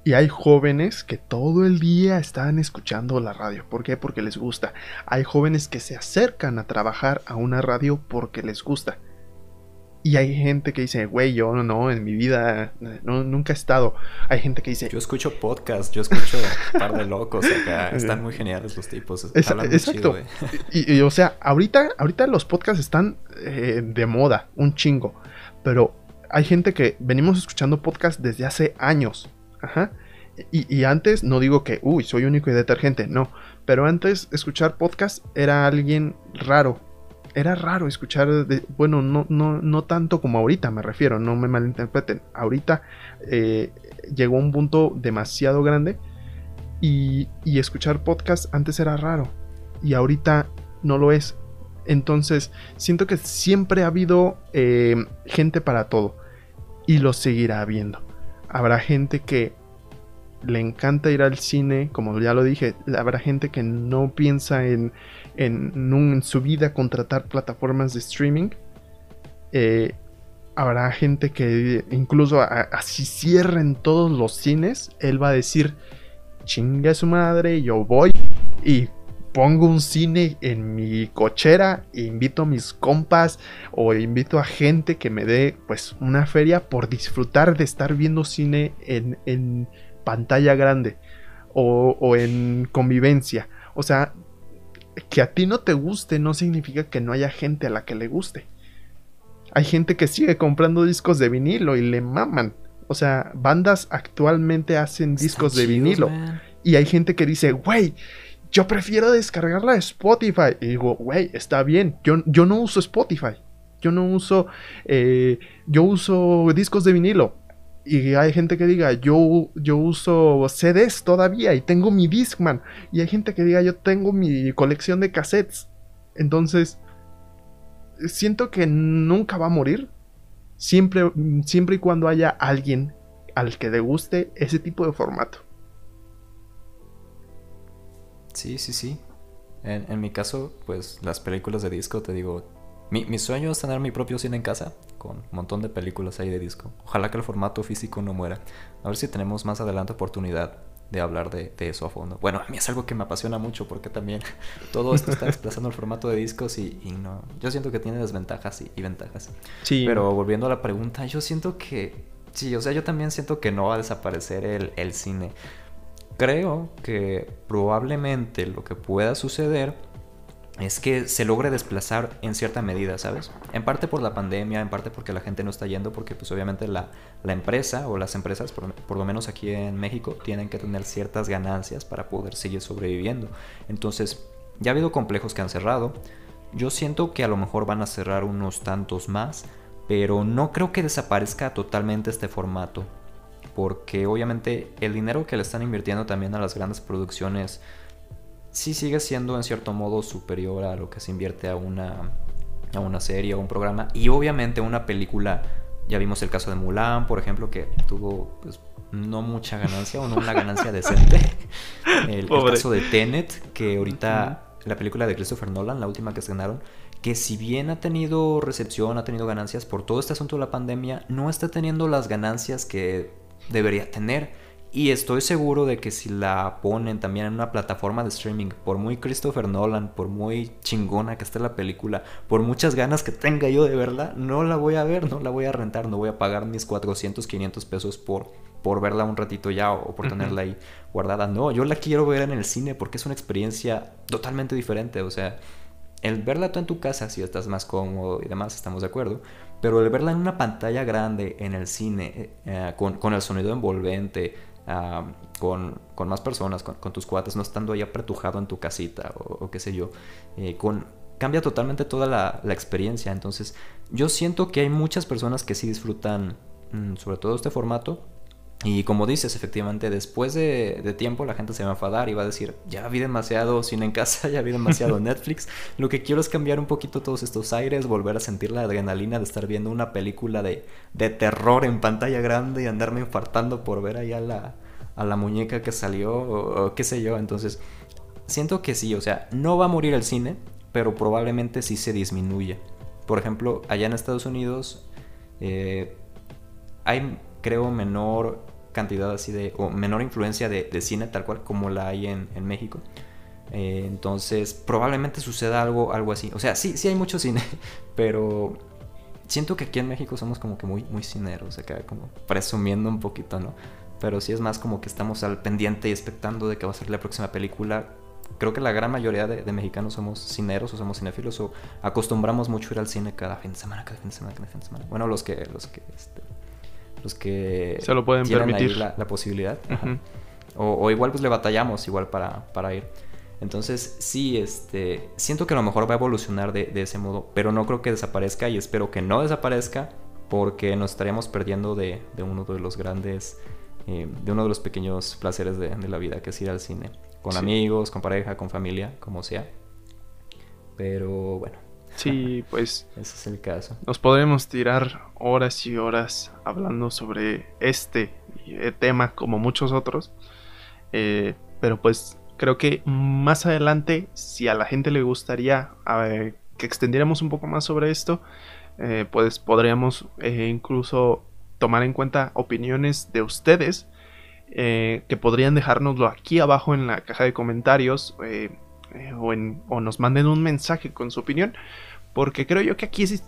Y hay jóvenes que todo el día están escuchando la radio. ¿Por qué? Porque les gusta. Hay jóvenes que se acercan a trabajar a una radio porque les gusta. Y hay gente que dice, güey, yo no, no, en mi vida no, nunca he estado. Hay gente que dice... Yo escucho podcast, yo escucho un par de locos acá. Están muy geniales los tipos. exacto. y, o sea, ahorita, ahorita los podcasts están eh, de moda, un chingo. Pero hay gente que venimos escuchando podcasts desde hace años. Ajá. Y, y, antes, no digo que, uy, soy único y detergente, no. Pero antes escuchar podcast era alguien raro, era raro escuchar, bueno, no, no, no tanto como ahorita me refiero, no me malinterpreten. Ahorita eh, llegó un punto demasiado grande y, escuchar podcast antes era raro y ahorita no lo es. Entonces, siento que siempre ha habido eh, gente para todo y lo seguirá habiendo. Habrá gente que le encanta ir al cine, como ya lo dije, habrá gente que no piensa en, en, su vida contratar plataformas de streaming. Eh, habrá gente que incluso así cierren todos los cines, él va a decir, chinga su madre, yo voy y pongo un cine en mi cochera invito a mis compas o invito a gente que me dé pues una feria por disfrutar de estar viendo cine en, en pantalla grande o, o en convivencia. O sea, que a ti no te guste no significa que no haya gente a la que le guste. Hay gente que sigue comprando discos de vinilo y le maman. O sea, bandas actualmente hacen discos de vinilo. Y hay gente que dice, güey, yo prefiero descargarla de Spotify. Y digo, güey, está bien. Yo, yo no uso Spotify. Yo no uso. Eh, yo uso discos de vinilo. Y hay gente que diga, yo, yo uso CDs todavía y tengo mi Discman. Y hay gente que diga, yo tengo mi colección de cassettes. Entonces, siento que nunca va a morir. Siempre, siempre y cuando haya alguien al que le guste ese tipo de formato. Sí, sí, sí. En, en mi caso, pues las películas de disco, te digo, mi, sueño es tener mi propio cine en casa, con un montón de películas ahí de disco. Ojalá que el formato físico no muera. A ver si tenemos más adelante oportunidad de hablar de, eso a fondo. Bueno, a mí es algo que me apasiona mucho porque también todo esto está desplazando el formato de discos y, no. Yo siento que tiene desventajas y, ventajas. Sí. Pero volviendo a la pregunta, yo siento que Sí, o sea, yo también siento que no va a desaparecer el, el cine. Creo que probablemente lo que pueda suceder es que se logre desplazar en cierta medida, ¿sabes? En parte por la pandemia, en parte porque la gente no está yendo, porque pues obviamente la, la empresa o las empresas, por, por, lo menos aquí en México, tienen que tener ciertas ganancias para poder seguir sobreviviendo. Entonces, ya ha habido complejos que han cerrado. Yo siento que a lo mejor van a cerrar unos tantos más, pero no creo que desaparezca totalmente este formato. Porque obviamente el dinero que le están invirtiendo también a las grandes producciones sí sigue siendo en cierto modo superior a lo que se invierte a una, a una serie o un programa. Y obviamente una película, ya vimos el caso de Mulan, por ejemplo, que tuvo pues, no mucha ganancia o no una ganancia decente. El, caso de Tenet, que ahorita la película de Christopher Nolan, la última que se ganaron, que si bien ha tenido recepción, ha tenido ganancias por todo este asunto de la pandemia, no está teniendo las ganancias que debería tener. Y estoy seguro de que si la ponen también en una plataforma de streaming, por muy Christopher Nolan, por muy chingona que esté la película, por muchas ganas que tenga yo de verla, no la voy a ver, no la voy a rentar, no voy a pagar mis 400, 500 pesos por, por verla un ratito ya o por tenerla ahí guardada. No, yo la quiero ver en el cine porque es una experiencia totalmente diferente. O sea, el verla tú en tu casa, si estás más cómodo y demás, estamos de acuerdo. Pero el verla en una pantalla grande, en el cine, eh, eh, con, con el sonido envolvente, con, más personas, con, tus cuates, no estando ahí apretujado en tu casita o, qué sé yo. Eh, con, cambia totalmente toda la, experiencia. Entonces, yo siento que hay muchas personas que sí disfrutan, mm, sobre todo este formato. Y como dices, efectivamente, después de, tiempo la gente se va a enfadar y va a decir, ya vi demasiado cine en casa, ya vi demasiado Netflix. Lo que quiero es cambiar un poquito todos estos aires, volver a sentir la adrenalina de estar viendo una película de, de terror en pantalla grande y andarme infartando por ver ahí a la, a la muñeca que salió o, qué sé yo. Entonces, siento que sí, o sea, no va a morir el cine, pero probablemente sí se disminuye. Por ejemplo, allá en Estados Unidos eh, hay creo, menor cantidad así de, o menor influencia de, cine tal cual como la hay en, México. Eh, entonces, probablemente suceda algo, algo así. O sea, sí, sí hay mucho cine, pero siento que aquí en México somos como que muy, muy cineros, acá como presumiendo un poquito, ¿no? Pero sí es más como que estamos al pendiente y expectando de que va a ser la próxima película. Creo que la gran mayoría de, mexicanos somos cineros o somos cinéfilos o acostumbramos mucho ir al cine cada fin de semana, cada fin de semana, cada fin de semana. Bueno, los que, los que este, los que se lo pueden permitir la, posibilidad. o, igual pues le batallamos igual para, para, ir. Entonces sí, este, siento que a lo mejor va a evolucionar de, ese modo, pero no creo que desaparezca y espero que no desaparezca porque nos estaríamos perdiendo de, uno de los grandes, eh, de uno de los pequeños placeres de, la vida, que es ir al cine. Con amigos, con pareja, con familia, como sea. Pero bueno, Sí, pues. Ese es el caso. Nos podremos tirar horas y horas hablando sobre este eh, tema, como muchos otros. Eh, pero pues creo que más adelante, si a la gente le gustaría que extendiéramos un poco más sobre esto, eh, pues podríamos incluso tomar en cuenta opiniones de ustedes. que podrían dejárnoslo aquí abajo en la caja de comentarios o, o, nos manden un mensaje con su opinión porque creo yo que aquí es,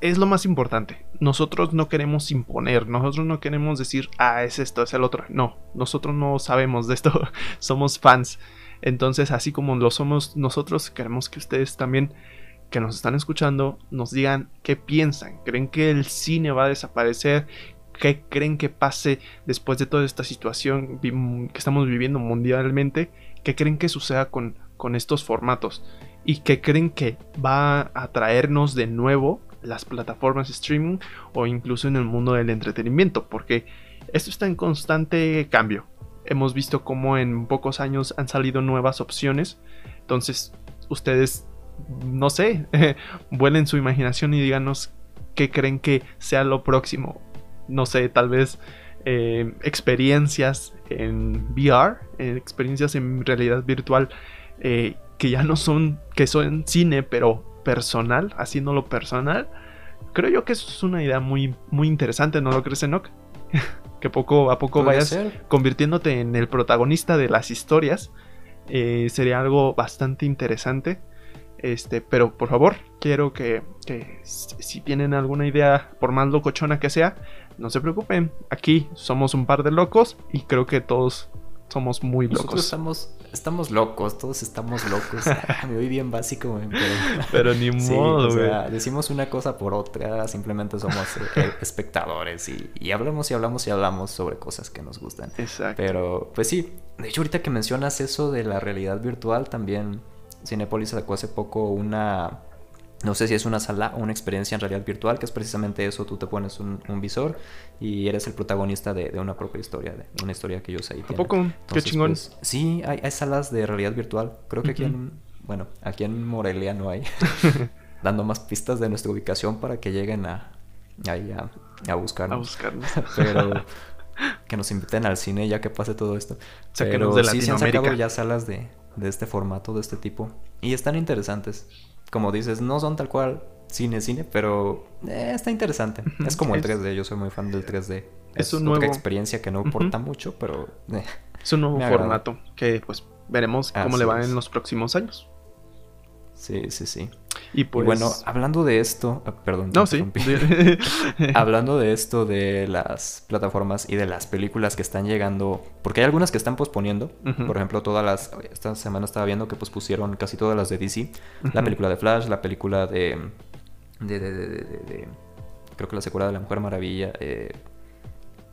es, lo más importante. Nosotros no queremos imponer, nosotros no queremos decir, ah, es esto, es el otro. No, nosotros no sabemos de esto, somos fans. Entonces, así como lo somos nosotros, queremos que ustedes también, que nos están escuchando, nos digan qué piensan. ¿Creen que el cine va a desaparecer? ¿Qué creen que pase después de toda esta situación que estamos viviendo mundialmente? ¿Qué creen que suceda con, con estos formatos? y que creen que va a traernos de nuevo las plataformas streaming o incluso en el mundo del entretenimiento, porque esto está en constante cambio. Hemos visto cómo en pocos años han salido nuevas opciones, entonces ustedes, no sé, vuelen su imaginación y díganos qué creen que sea lo próximo. No sé, tal vez eh, experiencias en VR, eh, experiencias en realidad virtual eh, que ya no son, que son cine, pero personal, haciéndolo personal, creo yo que eso es una idea muy, muy interesante, ¿no lo crees, Enoch? que poco a poco vayas convirtiéndote en el protagonista de las historias. Eh, sería algo bastante interesante. Este, pero por favor, quiero que, que si tienen alguna idea, por más locochona que sea, no se preocupen. Aquí somos un par de locos y creo que todos somos muy locos. Nosotros estamos, estamos locos, todos estamos locos. Ah, me oí bien básico, pero... pero ni modo, o sea, decimos una cosa por otra, simplemente somos eh, espectadores y, y, hablamos y hablamos y hablamos sobre cosas que nos gustan. Exacto. Pero, pues sí, de hecho ahorita que mencionas eso de la realidad virtual, también Cinepolis sacó hace poco una no sé si es una sala o una experiencia en realidad virtual, que es precisamente eso, tú te pones un, visor y eres el protagonista de, una propia historia, de una historia que ellos ahí tienen. ¿A poco? Qué chingón. Pues, sí, hay, salas de realidad virtual. Creo que aquí en, bueno, aquí en Morelia no hay. Dando más pistas de nuestra ubicación para que lleguen a, ahí a, a buscarnos. A buscarnos. Pero que nos inviten al cine ya que pase todo esto. Pero sí se han sacado ya salas de, de este formato, de este tipo. Y están interesantes como dices, no son tal cual cine, cine, pero eh, está interesante. Es como el 3D, yo soy muy fan del 3D. Es, una nueva experiencia que no importa mucho, pero... Eh, es un nuevo formato que pues veremos cómo le va en los próximos años. Sí, sí, sí. Y, pues... bueno, hablando de esto, ah, perdón. No, sí. hablando de esto de las plataformas y de las películas que están llegando, porque hay algunas que están posponiendo. Por ejemplo, todas las. Esta semana estaba viendo que pospusieron casi todas las de DC: la película de Flash, la película de. de, de, de creo que la secuela de la Mujer Maravilla. Eh,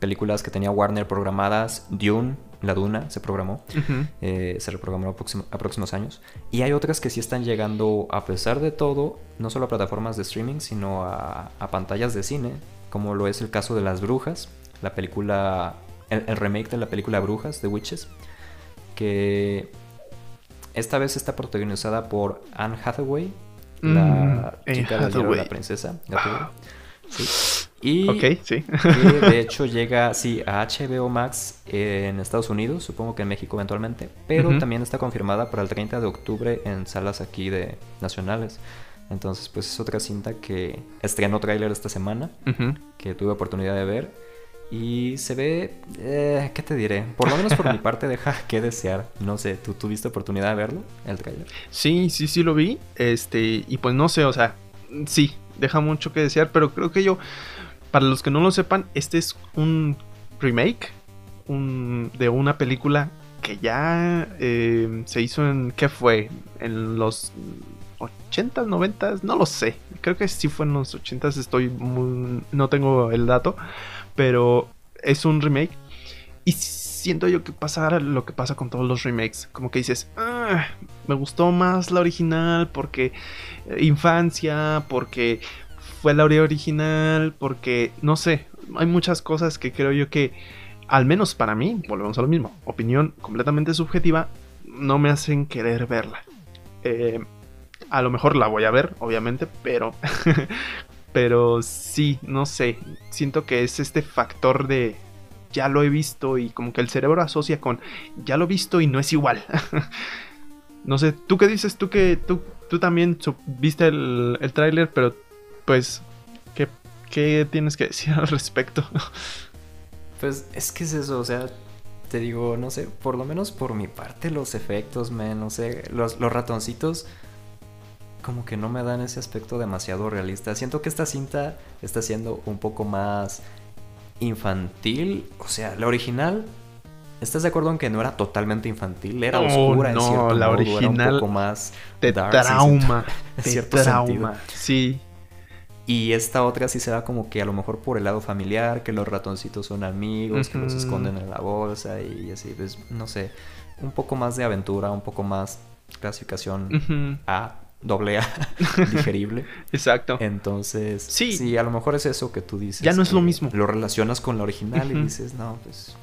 películas que tenía Warner programadas, Dune, La Duna se programó, eh, se reprogramó a, próximos años. Y hay otras que sí están llegando, a pesar de todo, no solo a plataformas de streaming, sino a, pantallas de cine, como lo es el caso de Las Brujas, la película, el, remake de la película Brujas de Witches, que esta vez está protagonizada por Anne Hathaway, la mm, chica de la princesa. Sí. Y sí. de hecho llega, sí, a HBO Max en Estados Unidos, supongo que en México eventualmente, pero también está confirmada para el 30 de octubre en salas aquí de nacionales. Entonces, pues es otra cinta que estrenó tráiler esta semana, que tuve oportunidad de ver. Y se ve, eh, ¿qué te diré? Por lo menos por mi parte deja que desear. No sé, ¿tú tuviste oportunidad de verlo, el tráiler? Sí, sí, sí lo vi. Este, y pues no sé, o sea, sí, deja mucho que desear, pero creo que yo para los que no lo sepan, este es un remake de una película que ya eh, se hizo en. ¿Qué fue? En los 80s, 90s, no lo sé. Creo que sí fue en los 80s, estoy no tengo el dato, pero es un remake. Y siento yo que pasa lo que pasa con todos los remakes. Como que dices, ah, me gustó más la original porque eh, infancia, porque fue la original, porque no sé, hay muchas cosas que creo yo que, al menos para mí, volvemos a lo mismo, opinión completamente subjetiva, no me hacen querer verla. Eh, a lo mejor la voy a ver, obviamente, pero, pero sí, no sé, siento que es este factor de ya lo he visto y como que el cerebro asocia con ya lo he visto y no es igual. no sé, ¿tú qué dices? Tú que tú, tú también viste el, el tráiler, pero pues, ¿qué, ¿qué tienes que decir al respecto? pues es que es eso, o sea, te digo, no sé, por lo menos por mi parte los efectos, me, no sé, los, los ratoncitos como que no me dan ese aspecto demasiado realista. Siento que esta cinta está siendo un poco más infantil, o sea, la original ¿Estás de acuerdo en que no era totalmente infantil? Era oscura en cierto la original era un poco más de trauma, de trauma. Sí. Y esta otra sí se va como que a lo mejor por el lado familiar, que los ratoncitos son amigos, que los esconden en la bolsa y así, pues no sé, un poco más de aventura, un poco más clasificación A, doble A, digerible. Exacto. Entonces, sí. sí, a lo mejor es eso que tú dices. Ya no es lo mismo. Lo relacionas con la original y dices, no, pues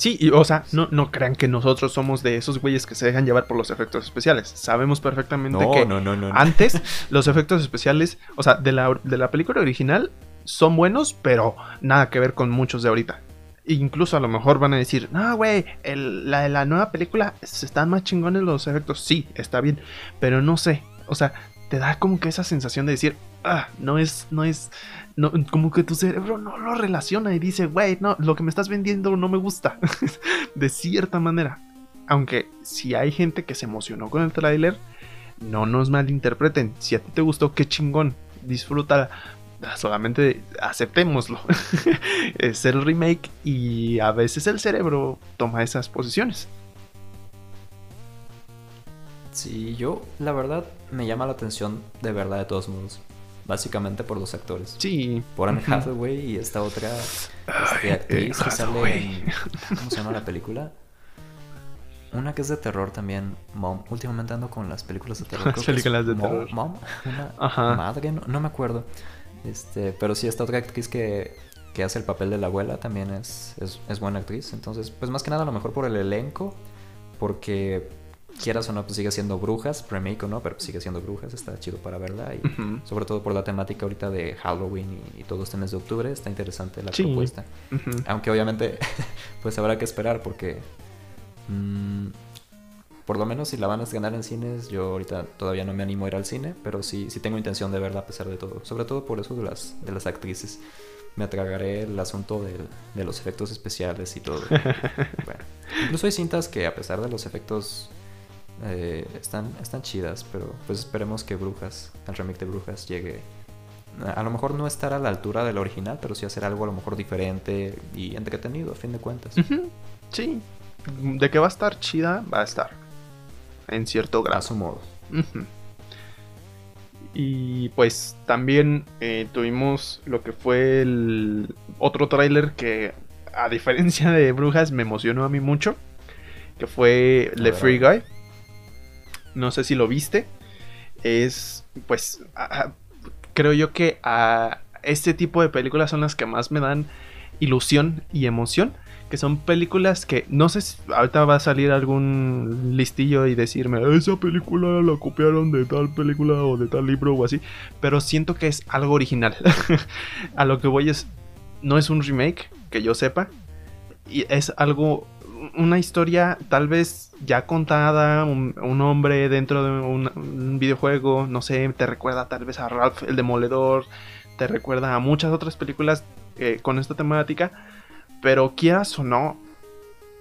Sí, y, o sea, no, no crean que nosotros somos de esos güeyes que se dejan llevar por los efectos especiales. Sabemos perfectamente que antes los efectos especiales, o sea, de la, de la película original son buenos, pero nada que ver con muchos de ahorita. Incluso a lo mejor van a decir, no, güey, la de la nueva película están más chingones los efectos. Sí, está bien, pero no sé. O sea, te da como que esa sensación de decir, ah, no es, no es, como que tu cerebro no lo relaciona y dice, güey, no, lo que me estás vendiendo no me gusta. de cierta manera. Aunque si hay gente que se emocionó con el tráiler, no nos malinterpreten. Si a ti te gustó, qué chingón. Disfruta. Solamente aceptémoslo. es el remake y a veces el cerebro toma esas posiciones. Sí, yo la verdad me llama la atención de verdad de todos modos. Básicamente por los actores. Sí. Por Anne Hathaway y esta otra este, actriz que sale en... ¿Cómo se llama la película? Una que es de terror también, Mom. Últimamente ando con las películas de terror. Las películas de terror. Mom, una madre, no, me acuerdo. Este, pero sí, esta otra actriz que, que hace el papel de la abuela también es, es, es, buena actriz. Entonces, pues más que nada a lo mejor por el elenco, porque quieras o no, pues sigue siendo brujas, remake o no, pero sigue siendo brujas, está chido para verla. Y sobre todo por la temática ahorita de Halloween y, todo este mes de octubre, está interesante la propuesta. Aunque obviamente, pues habrá que esperar porque... Mm, por lo menos si la van a ganar en cines, yo ahorita todavía no me animo a ir al cine, pero sí, sí tengo intención de verla a pesar de todo. Sobre todo por eso de las, de las actrices. Me atragaré el asunto de, de los efectos especiales y todo. bueno, incluso hay cintas que a pesar de los efectos eh, están, están chidas, pero pues esperemos que Brujas, el remake de Brujas, llegue. A lo mejor no estar a la altura del original, pero sí hacer algo a lo mejor diferente y entretenido, a fin de cuentas. Sí, de que va a estar chida, va a estar. En cierto grado. A su modo. Y pues también eh, tuvimos lo que fue el otro tráiler que, a diferencia de Brujas, me emocionó a mí mucho. Que fue The Free Guy. No sé si lo viste. Es, pues, creo yo que a este tipo de películas son las que más me dan ilusión y emoción. Que son películas que no sé si ahorita va a salir algún listillo y decirme, esa película la copiaron de tal película o de tal libro o así. Pero siento que es algo original. a lo que voy es, no es un remake, que yo sepa. Y es algo una historia tal vez ya contada, un, hombre dentro de un, videojuego, no sé, te recuerda tal vez a Ralph el Demoledor, te recuerda a muchas otras películas eh, con esta temática, pero quieras o no,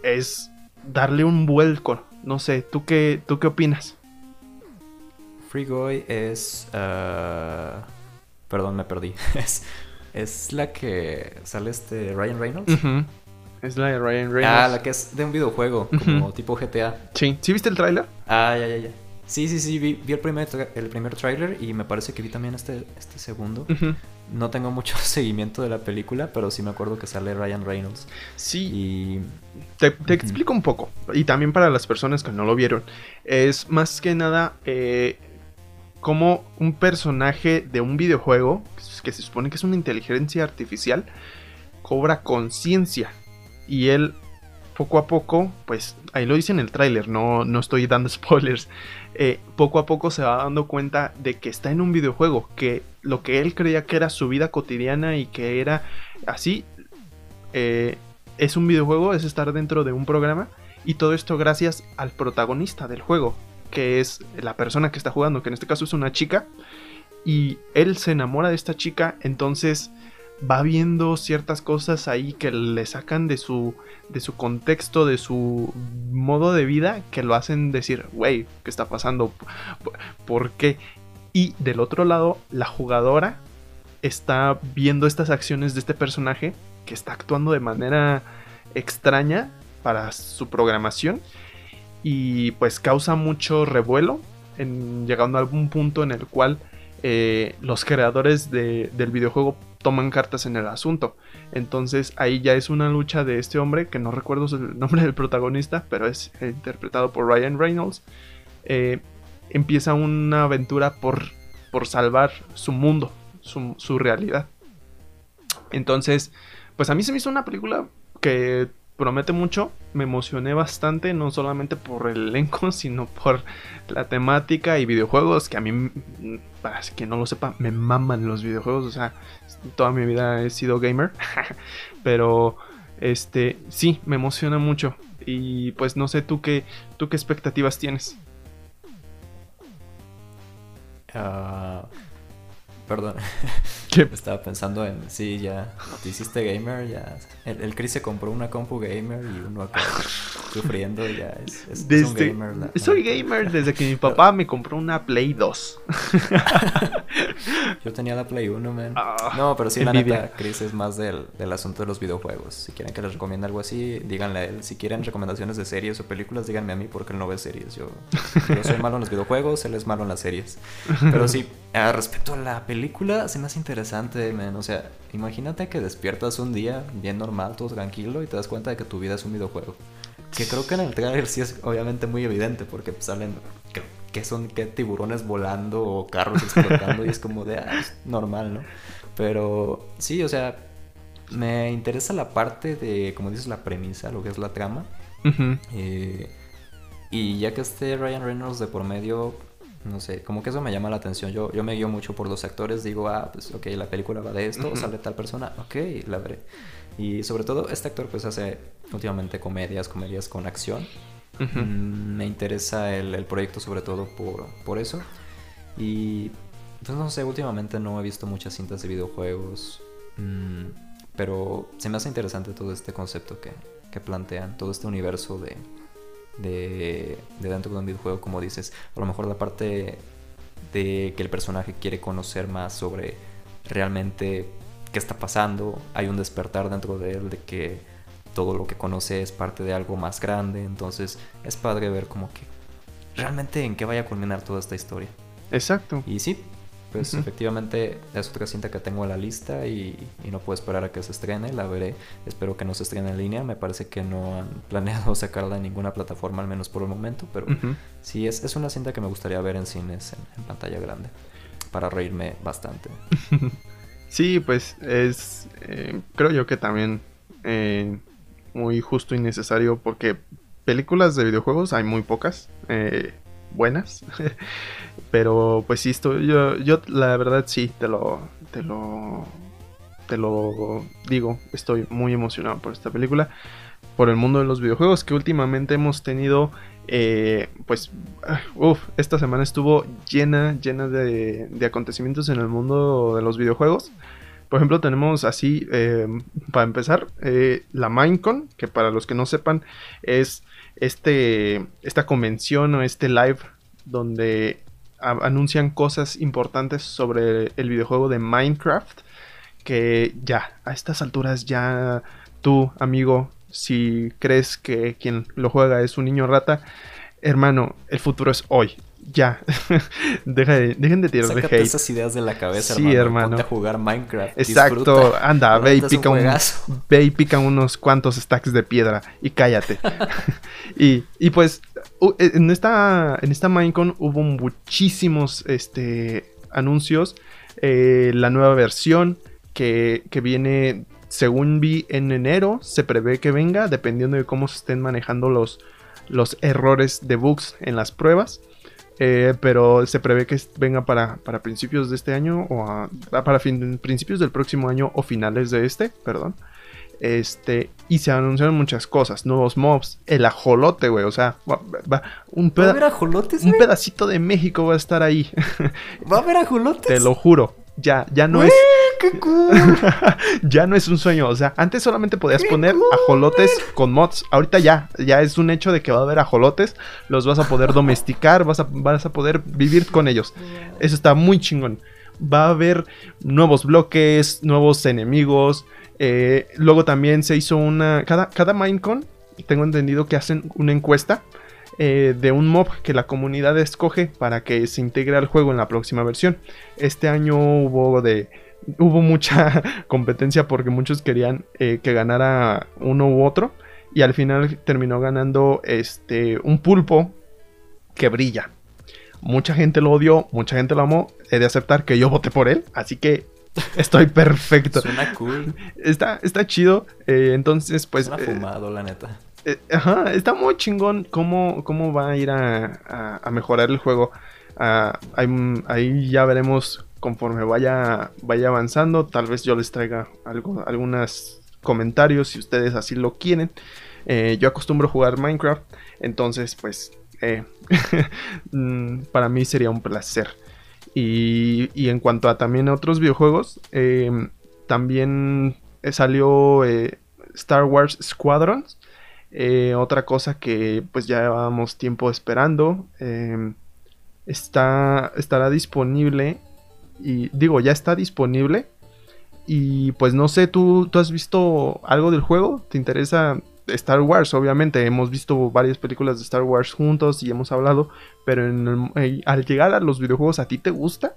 es darle un vuelco, no sé, ¿tú qué, tú qué opinas? Free Guy es... Uh, perdón, me perdí. es, es la que sale este Ryan Reynolds. Es la de Ryan Reynolds. Ah, la que es de un videojuego, como tipo GTA. Sí. ¿Sí viste el tráiler? Ah, ya, ya, ya. Sí, sí, sí, vi, el primer, el primer tráiler y me parece que vi también este, este segundo. No tengo mucho seguimiento de la película, pero sí me acuerdo que sale Ryan Reynolds. Sí. Y... Te, explico un poco, y también para las personas que no lo vieron. Es más que nada eh, como un personaje de un videojuego, que se supone que es una inteligencia artificial, cobra conciencia y él poco a poco, pues ahí lo dice en el tráiler, no, no estoy dando spoilers, eh, poco a poco se va dando cuenta de que está en un videojuego, que lo que él creía que era su vida cotidiana y que era así, eh, es un videojuego, es estar dentro de un programa y todo esto gracias al protagonista del juego, que es la persona que está jugando, que en este caso es una chica, y él se enamora de esta chica, entonces va viendo ciertas cosas ahí que le sacan de su, de su contexto, de su modo de vida, que lo hacen decir, wey, ¿qué está pasando? ¿Por qué? Y del otro lado, la jugadora está viendo estas acciones de este personaje que está actuando de manera extraña para su programación y pues causa mucho revuelo en, llegando a algún punto en el cual eh, los creadores del videojuego toman cartas en el asunto. Entonces ahí ya es una lucha de este hombre, que no recuerdo el nombre del protagonista, pero es interpretado por Ryan Reynolds. Eh, empieza una aventura por, por salvar su mundo, su, su realidad. Entonces, pues a mí se me hizo una película que promete mucho. Me emocioné bastante, no solamente por el elenco, sino por la temática y videojuegos, que a mí, para quien no lo sepa, me maman los videojuegos. O sea, toda mi vida he sido gamer. Pero, este, sí, me emociona mucho. Y pues no sé tú qué, tú qué expectativas tienes. Ah, perdón. Estaba pensando en, sí, ya te hiciste gamer, ya. El, Chris se compró una compu gamer y uno acá sufriendo, ya es, es, un gamer. soy gamer desde que mi papá me compró una Play 2. Yo tenía la Play 1, man. Ah, no, pero sí, la neta, Chris es más del, del, asunto de los videojuegos. Si quieren que les recomiende algo así, díganle a él. Si quieren recomendaciones de series o películas, díganme a mí porque él no ve series. Yo, yo soy malo en los videojuegos, él es malo en las series. Pero sí, respecto a la película, se me hace interesante, man. O sea, imagínate que despiertas un día bien normal, todo tranquilo, y te das cuenta de que tu vida es un videojuego. Que creo que en el trailer sí es obviamente muy evidente, porque salen que, son que tiburones volando o carros explotando, y es como de ah, normal, ¿no? Pero sí, o sea, me interesa la parte de, como dices, la premisa, lo que es la trama. Eh, y ya que esté Ryan Reynolds de por medio, no sé, como que eso me llama la atención. Yo, yo me guío mucho por los actores, digo, ah, pues ok, la película va de esto, sale tal persona, ok, la veré. Y sobre todo, este actor pues hace últimamente comedias, comedias con acción. Mm, me interesa el, el, proyecto sobre todo por, por eso. Y pues no sé, últimamente no he visto muchas cintas de videojuegos. Mm, pero se me hace interesante todo este concepto que, que plantean, todo este universo de, de, dentro de un videojuego, como dices. A lo mejor la parte de que el personaje quiere conocer más sobre realmente qué está pasando. Hay un despertar dentro de él de que todo lo que conoce es parte de algo más grande. Entonces es padre ver como que realmente en qué vaya a culminar toda esta historia. Exacto. Y sí, pues efectivamente es otra cinta que tengo en la lista y, no puedo esperar a que se estrene, la veré, espero que no se estrene en línea, me parece que no han planeado sacarla en ninguna plataforma, al menos por el momento, pero sí, es, es, una cinta que me gustaría ver en cines, en, pantalla grande, para reírme bastante. sí, pues es, eh, creo yo que también eh, muy justo y necesario porque películas de videojuegos hay muy pocas. Eh, buenas. Pero pues sí, estoy, yo, yo la verdad sí, te lo, te lo, te lo digo, estoy muy emocionado por esta película, por el mundo de los videojuegos que últimamente hemos tenido, eh, pues, uff, esta semana estuvo llena, llena de, de, acontecimientos en el mundo de los videojuegos. Por ejemplo, tenemos así, eh, para empezar, eh, la Minecon, que para los que no sepan es este, esta convención o este live donde anuncian cosas importantes sobre el videojuego de Minecraft. Que ya, a estas alturas ya tú, amigo, si crees que quien lo juega es un niño rata, hermano, el futuro es hoy ya. dejen de tirar de hate. esas ideas de la cabeza, sí, hermano. Ponte a jugar Minecraft. Exacto. Anda, ve y, pica un, ve y pica unos cuantos stacks de piedra y cállate. y, y, pues, en esta, en esta Minecon hubo muchísimos este, anuncios. Eh, la nueva versión que, que viene, según vi en enero, se prevé que venga, dependiendo de cómo se estén manejando los, los errores de bugs en las pruebas. Eh, pero se prevé que venga para, para principios de este año o para principios del próximo año o finales de este, perdón. Este, y se anunciaron muchas cosas, nuevos mobs, el ajolote, güey, o sea, va, un, un pedacito de México va a estar ahí. ¿Va a haber ajolotes? Te lo juro, ya, ya no es. ya no es un sueño. O sea, antes solamente podías poner ajolotes con mods. Ahorita ya, ya es un hecho de que va a haber ajolotes. Los vas a poder domesticar, vas a, vas a poder vivir con ellos. Eso está muy chingón. Va a haber nuevos bloques, nuevos enemigos. Eh, luego también se hizo una. Cada, cada Minecon, tengo entendido que hacen una encuesta eh, de un mob que la comunidad escoge para que se integre al juego en la próxima versión. Este año hubo de hubo mucha competencia porque muchos querían eh, que ganara uno u otro y al final terminó ganando este un pulpo que brilla. Mucha gente lo odió, mucha gente lo amó. He de aceptar que yo voté por él, así que estoy perfecto. Suena cool. Está, está chido. Eh, entonces, pues. Suena fumado, la neta. Eh, ajá, está muy chingón cómo, cómo va a ir a, mejorar el juego. Ah, ahí, ya veremos conforme vaya, vaya avanzando. Tal vez yo les traiga algunos comentarios si ustedes así lo quieren. Eh, yo acostumbro jugar Minecraft, entonces pues eh, mm, para mí sería un placer. Y, y en cuanto a también otros videojuegos, también salió Star Wars Squadrons. Eh, otra cosa que pues ya llevábamos tiempo esperando. Em, está, estará disponible. Y digo, ya está disponible. Y pues no sé, ¿tú, ¿tú has visto algo del juego? ¿Te interesa Star Wars? Obviamente hemos visto varias películas de Star Wars juntos y hemos hablado. Pero eh, al llegar a los videojuegos, ¿a ti te gusta?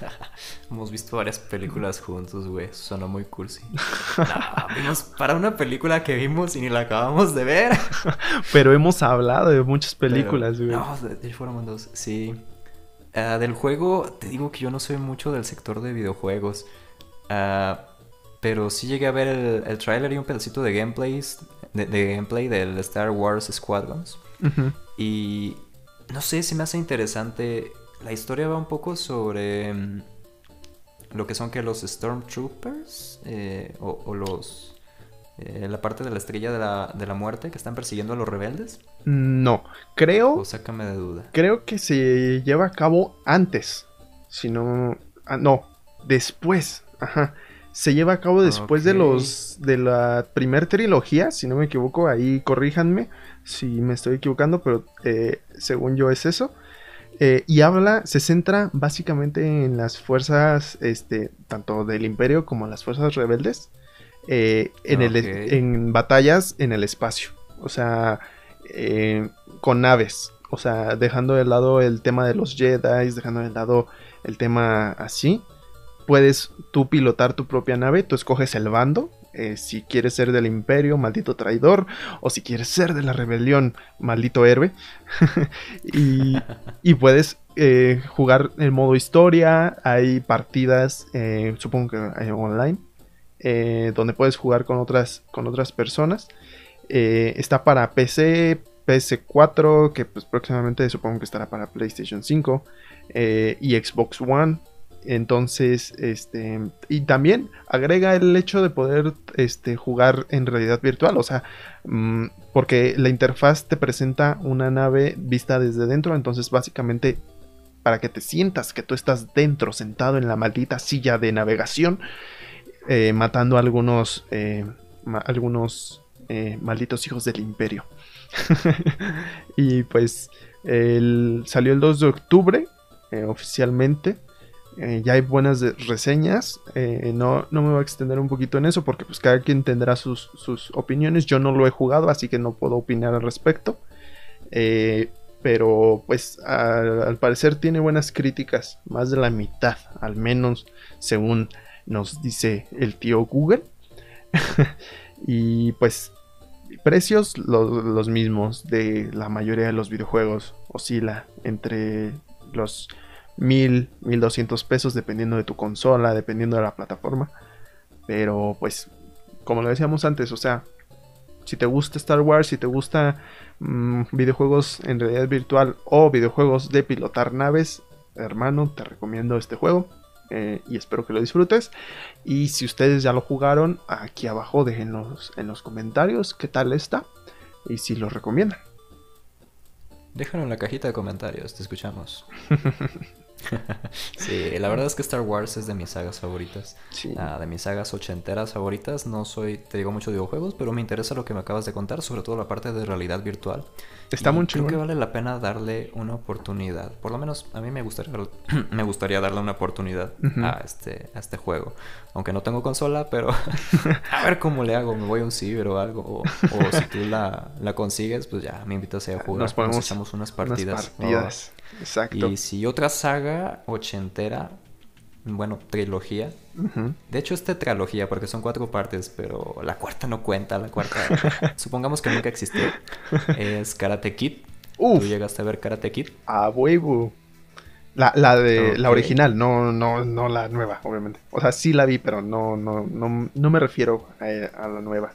Hemos visto varias películas juntos, güey. Suena muy cursi. vimos para una película que vimos y ni la acabamos de ver. Pero hemos hablado de muchas películas, güey. No, de, fueron dos. Sí. Ah, del juego, te digo que yo no soy mucho del sector de videojuegos. Uh, pero sí llegué a ver el, el trailer y un pedacito de gameplays. De, gameplay del Star Wars Squadrons. Y no sé, se me hace interesante. La historia va un poco sobre mm, lo que son que los Stormtroopers eh, o, los... Eh, la parte de la estrella de la, de la, muerte que están persiguiendo a los rebeldes? No, creo... O sácame de duda. Creo que se lleva a cabo antes. Si no... Ah, no, después. Ajá. Se lleva a cabo después de los... de la primer trilogía, si no me equivoco, ahí corríjanme si me estoy equivocando, pero eh, según yo es eso. Eh, y habla, se centra básicamente en las fuerzas, este, tanto del imperio como las fuerzas rebeldes, eh, en, el, en batallas en el espacio. O sea, eh, con naves. O sea, dejando de lado el tema de los Jedi, dejando de lado el tema así. Puedes tú pilotar tu propia nave, tú escoges el bando, eh, si quieres ser del imperio, maldito traidor, o si quieres ser de la rebelión, maldito héroe. y, puedes eh, jugar en modo historia, hay partidas, eh, supongo que online, donde puedes jugar con otras, con otras personas. está para PC, PS4, que pues próximamente supongo que estará para PlayStation 5 y Xbox One. Entonces, este, y también agrega el hecho de poder este, jugar en realidad virtual, o sea, mm, porque la interfaz te presenta una nave vista desde dentro, entonces básicamente para que te sientas que tú estás dentro, sentado en la maldita silla de navegación, eh, matando a algunos, eh, algunos eh, malditos hijos del imperio. y pues salió el 2 de octubre oficialmente. Eh, ya hay buenas reseñas. Eh, no, no me voy a extender un poquito en eso porque pues cada quien tendrá sus, opiniones. Yo no lo he jugado, así que no puedo opinar al respecto. Eh, pero pues al parecer tiene buenas críticas. Más de la mitad, al menos según nos dice el tío Google. y pues precios los mismos de la mayoría de los videojuegos. Oscila entre los mil, mil doscientos pesos dependiendo de tu consola, dependiendo de la plataforma. Pero pues, como lo decíamos antes, o sea, si te gusta Star Wars, si te gusta mm, videojuegos en realidad virtual o videojuegos de pilotar naves, hermano, te recomiendo este juego. Eh, y espero que lo disfrutes. Y si ustedes ya lo jugaron, aquí abajo déjenlos en los comentarios qué tal está y si lo recomiendan. Déjalo en la cajita de comentarios, te escuchamos. sí, la verdad es que Star Wars es de mis sagas favoritas. Ah, de mis sagas ochenteras favoritas. No soy, te digo mucho de videojuegos, pero me interesa lo que me acabas de contar, sobre todo la parte de realidad virtual. Está muy Creo que vale la pena darle una oportunidad. Por lo menos a mí me gustaría, me gustaría darle una oportunidad a, este, a este juego. Aunque no tengo consola, pero a ver cómo le hago. Me voy a un ciber o algo. O, si tú la, la, consigues, pues ya me invitas a jugar. Nos, podemos, echamos unas partidas. Exacto. Y si otra saga ochentera, bueno, trilogía. De hecho, es tetralogía porque son cuatro partes, pero la cuarta no cuenta. La cuarta, supongamos que nunca existió. Es Karate Kid. ¿Tú llegaste a ver Karate Kid? Ah, huevo. La, la de la original, no, no, no la nueva, obviamente. O sea, sí la vi, pero no, no, no, no me refiero a, la nueva.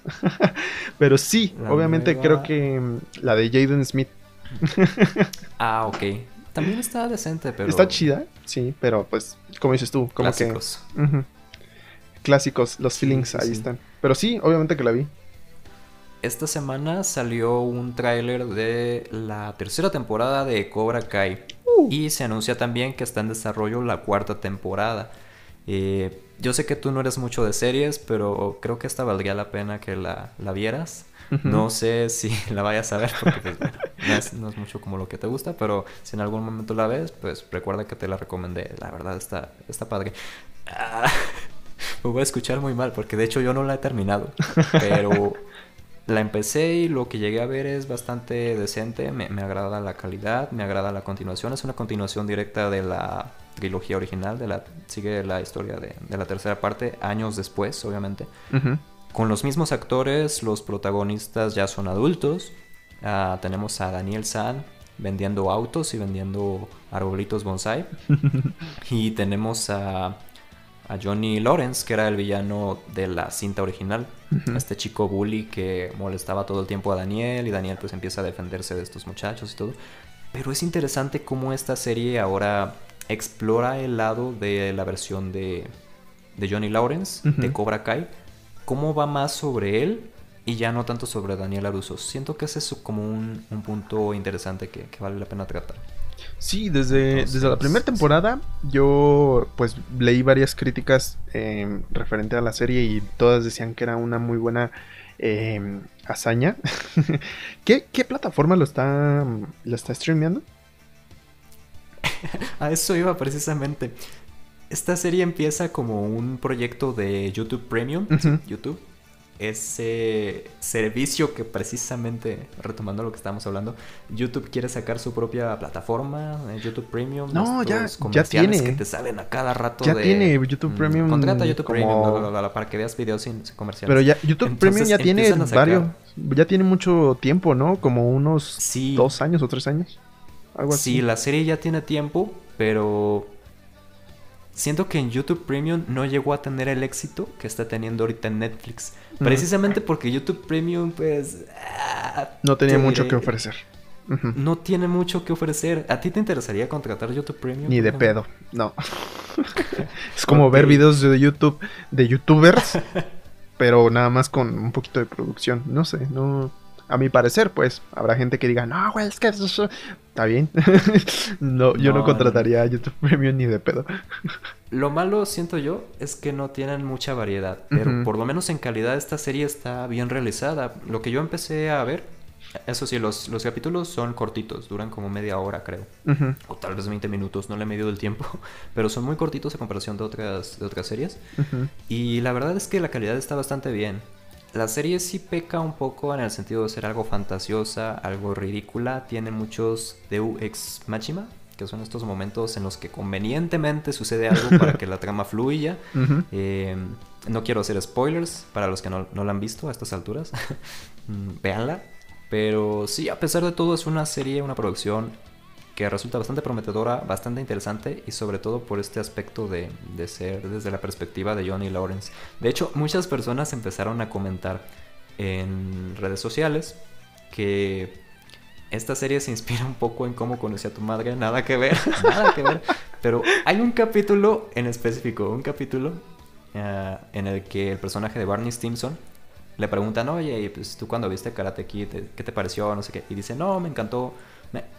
pero sí, obviamente creo que mm, la de Jaden Smith. ah, ok. También está decente, pero. Está chida, sí, pero pues, como dices tú, como Clásicos. que. Clásicos, los feelings ahí están. Pero sí, obviamente que la vi. Esta semana salió un tráiler de la tercera temporada de Cobra Kai. Y se anuncia también que está en desarrollo la cuarta temporada. Eh, yo sé que tú no eres mucho de series, pero creo que esta valdría la pena que la, la vieras. No sé si la vayas a ver porque pues, no, es, mucho como lo que te gusta, pero si en algún momento la ves, pues recuerda que te la recomendé. La verdad está, está padre. Ah, me voy a escuchar muy mal porque de hecho yo no la he terminado, pero la empecé y lo que llegué a ver es bastante decente, me, me agrada la calidad, me agrada la continuación, es una continuación directa de la trilogía original, de la, sigue la historia de, de la tercera parte, años después, obviamente. Con los mismos actores, los protagonistas ya son adultos. Ah, tenemos a Daniel San vendiendo autos y vendiendo arbolitos bonsai. y tenemos a, a, Johnny Lawrence, que era el villano de la cinta original. Este chico bully que molestaba todo el tiempo a Daniel y Daniel pues empieza a defenderse de estos muchachos y todo. Pero es interesante cómo esta serie ahora explora el lado de la versión de, de Johnny Lawrence, de Cobra Kai cómo va más sobre él y ya no tanto sobre Daniel Aruso. Siento que ese es como un, punto interesante que, vale la pena tratar. Sí, desde, desde la primera temporada yo pues leí varias críticas eh, referente a la serie y todas decían que era una muy buena em, hazaña. ¿Qué, plataforma lo está, lo está streameando? a eso iba precisamente. Esta serie empieza como un proyecto de YouTube Premium, YouTube. Ese servicio que precisamente, retomando lo que estábamos hablando, YouTube quiere sacar su propia plataforma, eh, YouTube Premium. No, ya, ya tiene. que te salen a cada rato. Ya tiene YouTube mm, Premium. contrata YouTube Premium para que veas videos sin, comerciales. Pero ya YouTube Premium ya tiene varios, ya tiene mucho tiempo, ¿no? Como unos dos años o tres años. Algo así. Sí, la serie ya tiene tiempo, pero siento que en YouTube Premium no llegó a tener el éxito que está teniendo ahorita en Netflix. Precisamente porque YouTube Premium, pues... Ah, no tenía mucho que ofrecer. No tiene mucho que ofrecer. ¿A ti te interesaría contratar YouTube Premium? Ni de pedo, no. es como ver videos de YouTube de youtubers, pero nada más con un poquito de producción. No sé, no a mi parecer, pues, habrá gente que diga, no, güey, es que eso está bien. no, yo no contrataría a YouTube Premium ni de pedo. lo malo, siento yo, es que no tienen mucha variedad, pero por lo menos en calidad esta serie está bien realizada. Lo que yo empecé a ver, eso sí, los, los capítulos son cortitos, duran como media hora, creo. O tal vez 20 minutos, no le he medido el tiempo. Pero son muy cortitos a comparación de otras, de otras series. Y la verdad es que la calidad está bastante bien. La serie sí peca un poco en el sentido de ser algo fantasiosa, algo ridícula. Tiene muchos Deu ex machina, que son estos momentos en los que convenientemente sucede algo para que la trama fluya. Eh, no quiero hacer spoilers para los que no, no la han visto a estas alturas. Mm, véanla. Pero sí, a pesar de todo, es una serie, una producción que resulta bastante prometedora, bastante interesante y sobre todo por este aspecto de, ser desde la perspectiva de Johnny Lawrence. De hecho, muchas personas empezaron a comentar en redes sociales que esta serie se inspira un poco en cómo conocí a tu madre, nada que ver, nada que ver, pero hay un capítulo en específico, un capítulo eh, en el que el personaje de Barney Stinson le preguntan, oye, pues tú cuando viste Karate Kid, ¿qué te pareció? No sé qué. Y dice, no, me encantó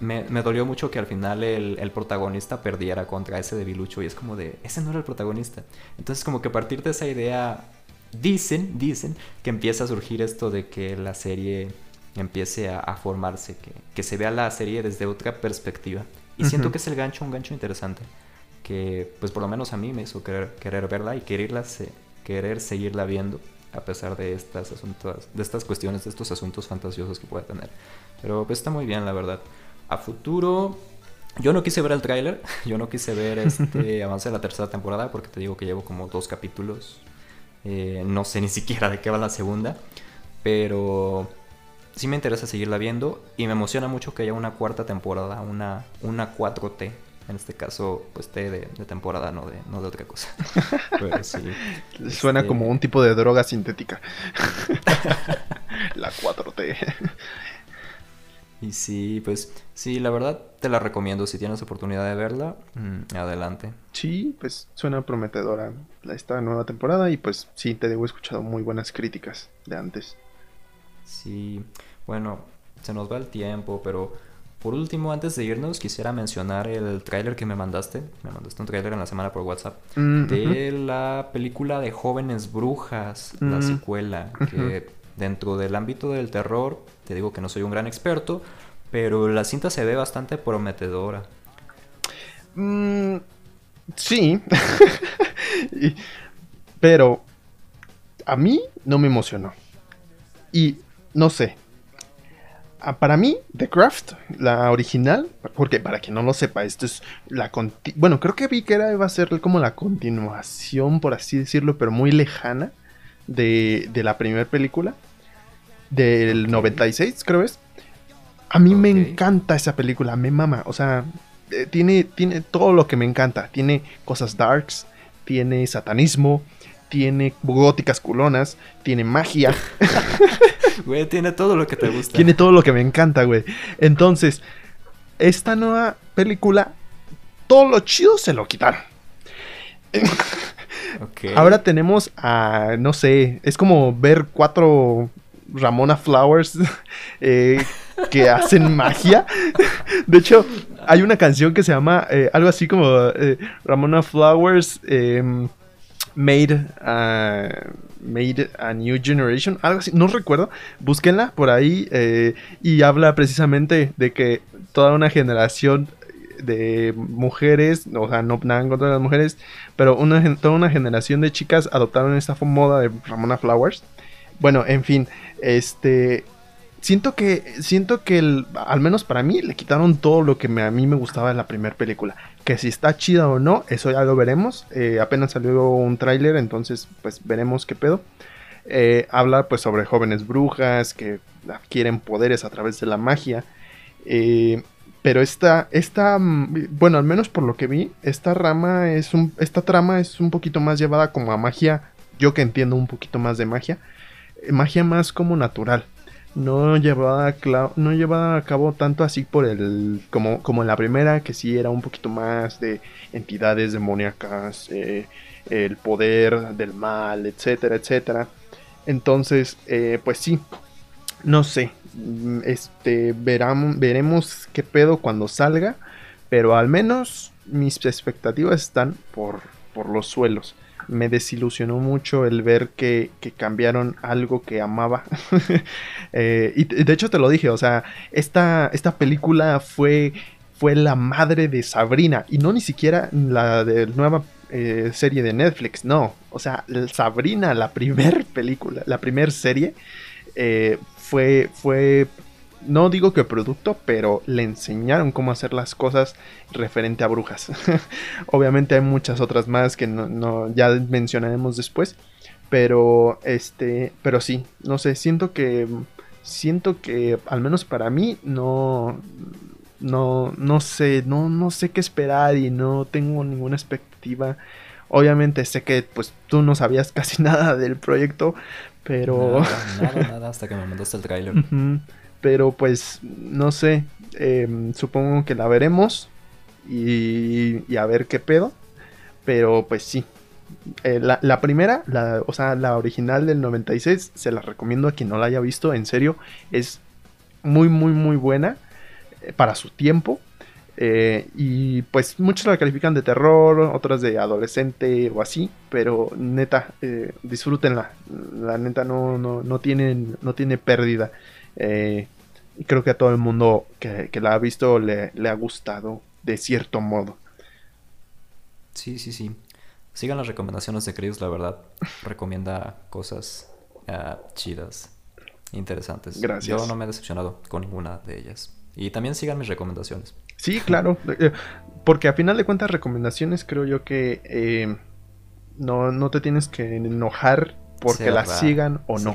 me, me, dolió mucho que al final el, el, protagonista perdiera contra ese debilucho y es como de, ese no era el protagonista. Entonces como que a partir de esa idea, dicen, dicen que empieza a surgir esto de que la serie empiece a, formarse, que, que, se vea la serie desde otra perspectiva. Y siento que es el gancho, un gancho interesante, que pues por lo menos a mí me hizo querer, querer verla y quererla, querer seguirla viendo a pesar de estas asuntos, de estas cuestiones, de estos asuntos fantasiosos que pueda tener. Pero pues está muy bien, la verdad a futuro. Yo no quise ver el tráiler, yo no quise ver este avance de la tercera temporada porque te digo que llevo como dos capítulos. Eh, no sé ni siquiera de qué va la segunda, pero sí me interesa seguirla viendo y me emociona mucho que haya una cuarta temporada, una, una 4T. En este caso, pues T de, temporada, no de, no de otra cosa. Suena este como un tipo de droga sintética. la 4T. Y sí, pues sí, la verdad te la recomiendo. Si tienes oportunidad de verla, mm, adelante. Sí, pues suena prometedora esta nueva temporada y pues sí, te debo he escuchado muy buenas críticas de antes. Sí, bueno, se nos va el tiempo, pero por último, antes de irnos, quisiera mencionar el tráiler que me mandaste. Me mandaste un tráiler en la semana por WhatsApp. Mm, de la película de Jóvenes Brujas, la mm, secuela. Que dentro del ámbito del terror, te digo que no soy un gran experto, pero la cinta se ve bastante prometedora. Mm, sí. pero a mí no me emocionó. Y no sé. Para mí, The Craft, la original, porque para quien no lo sepa, esto es la... Bueno, creo que vi que era, iba a ser como la continuación, por así decirlo, pero muy lejana de, la primera película. Del 96, creo es. A mí me encanta esa película, me mama. O sea, eh, tiene, tiene todo lo que me encanta. Tiene cosas darks, tiene satanismo, tiene góticas culonas, tiene magia. Güey, tiene todo lo que te gusta. Tiene todo lo que me encanta, güey. Entonces, esta nueva película, todo lo chido se lo quitaron. Ahora tenemos a, no sé, es como ver cuatro Ramona Flowers eh, que hacen magia. De hecho, hay una canción que se llama eh, algo así como eh, Ramona Flowers. Em, Made, Made a New Generation, algo así, no recuerdo, búsquenla por ahí eh, y habla precisamente de que toda una generación de mujeres, o sea, no nada en contra de las mujeres, pero una, toda una generación de chicas adoptaron esta moda de Ramona Flowers. Bueno, en fin, este siento que siento que al menos para mí le quitaron todo lo que a mí me gustaba de la primera película. Que si está chida o no eso ya lo veremos. Eh, apenas salió un tráiler entonces pues veremos qué pedo. Eh, habla pues sobre jóvenes brujas que adquieren poderes a través de la magia. Eh, pero esta, esta, mm, bueno, al menos por lo que vi, esta rama es un, esta trama es un poquito más llevada como a magia, yo que entiendo un poquito más de magia, magia más como natural no llevaba a, no a cabo tanto así por el como, como en la primera que sí era un poquito más de entidades demoníacas eh, el poder del mal etcétera etcétera. Entonces eh, pues sí no sé mm, este veremos qué pedo cuando salga pero al menos mis expectativas están por por los suelos me desilusionó mucho el ver que, cambiaron algo que amaba. Eh, y de hecho te lo dije, o sea, esta, esta película fue, fue la madre de Sabrina y no ni siquiera la de nueva eh, serie de Netflix, no. O sea, Sabrina, la primer película, la primer serie, eh, fue, fue no digo que producto, pero le enseñaron cómo hacer las cosas referente a brujas. Obviamente hay muchas otras más que no, ya mencionaremos después, pero este, pero sí, no sé, siento que siento que al menos para mí no no no sé, no no sé qué esperar y no tengo ninguna expectativa. Obviamente sé que pues tú no sabías casi nada del proyecto, pero nada, nada, hasta que me mandaste el tráiler. Pero pues no sé, em, supongo que la veremos y, a ver qué pedo. Pero pues sí. Eh, la, primera, la, o sea, la original del 96, se la recomiendo a quien no la haya visto, en serio, es muy, muy, muy buena eh, para su tiempo. Eh, y pues muchos la califican de terror, otras de adolescente o así, pero neta, disfrútenla. La neta no, no, no, tienen, no tiene pérdida. Eh, y creo que a todo el mundo que, la ha visto le, ha gustado de cierto modo. Sí, sí, sí. Sigan las recomendaciones de Chris, la verdad. Recomienda cosas ah, chidas, interesantes. Gracias. Yo no me he decepcionado con ninguna de ellas. Y también sigan mis recomendaciones. Sí, claro. Eh, porque a final de cuentas, recomendaciones creo yo que eh, no, no te tienes que enojar porque la sigan o no.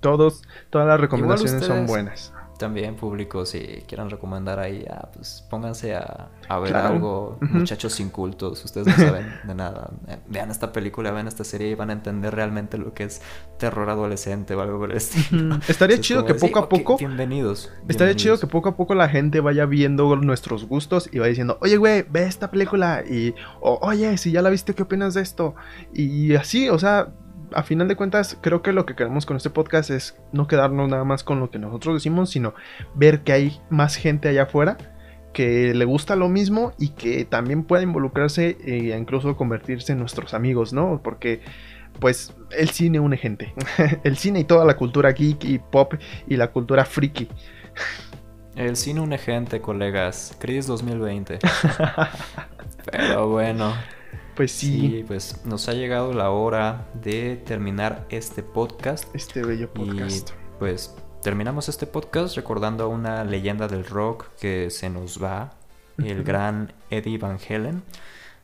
Todos, todas las recomendaciones son buenas. También público, si quieran recomendar ahí, ah, pues pónganse a, ver algo, muchachos incultos, ustedes no saben de nada. Vean esta película, vean esta serie y van a entender realmente lo que es terror adolescente o algo por el estilo. Estaría chido que poco a poco... bienvenidos, Estaría chido que poco a poco la gente vaya viendo nuestros gustos y vaya diciendo, oye, güey, ve esta película y, oye, si ya la viste, ¿qué opinas de esto? Y así, o sea, a final de cuentas, creo que lo que queremos con este podcast es no quedarnos nada más con lo que nosotros decimos, sino ver que hay más gente allá afuera que le gusta lo mismo y que también puede involucrarse e incluso convertirse en nuestros amigos, ¿no? Porque pues el cine une gente. el cine y toda la cultura geek y pop y la cultura friki. El cine une gente, colegas. Crisis 2020. Pero bueno. Pues sí. pues nos ha llegado la hora de terminar este podcast. Este bello podcast. Y pues terminamos este podcast recordando a una leyenda del rock que se nos va, el gran Eddie Van Halen.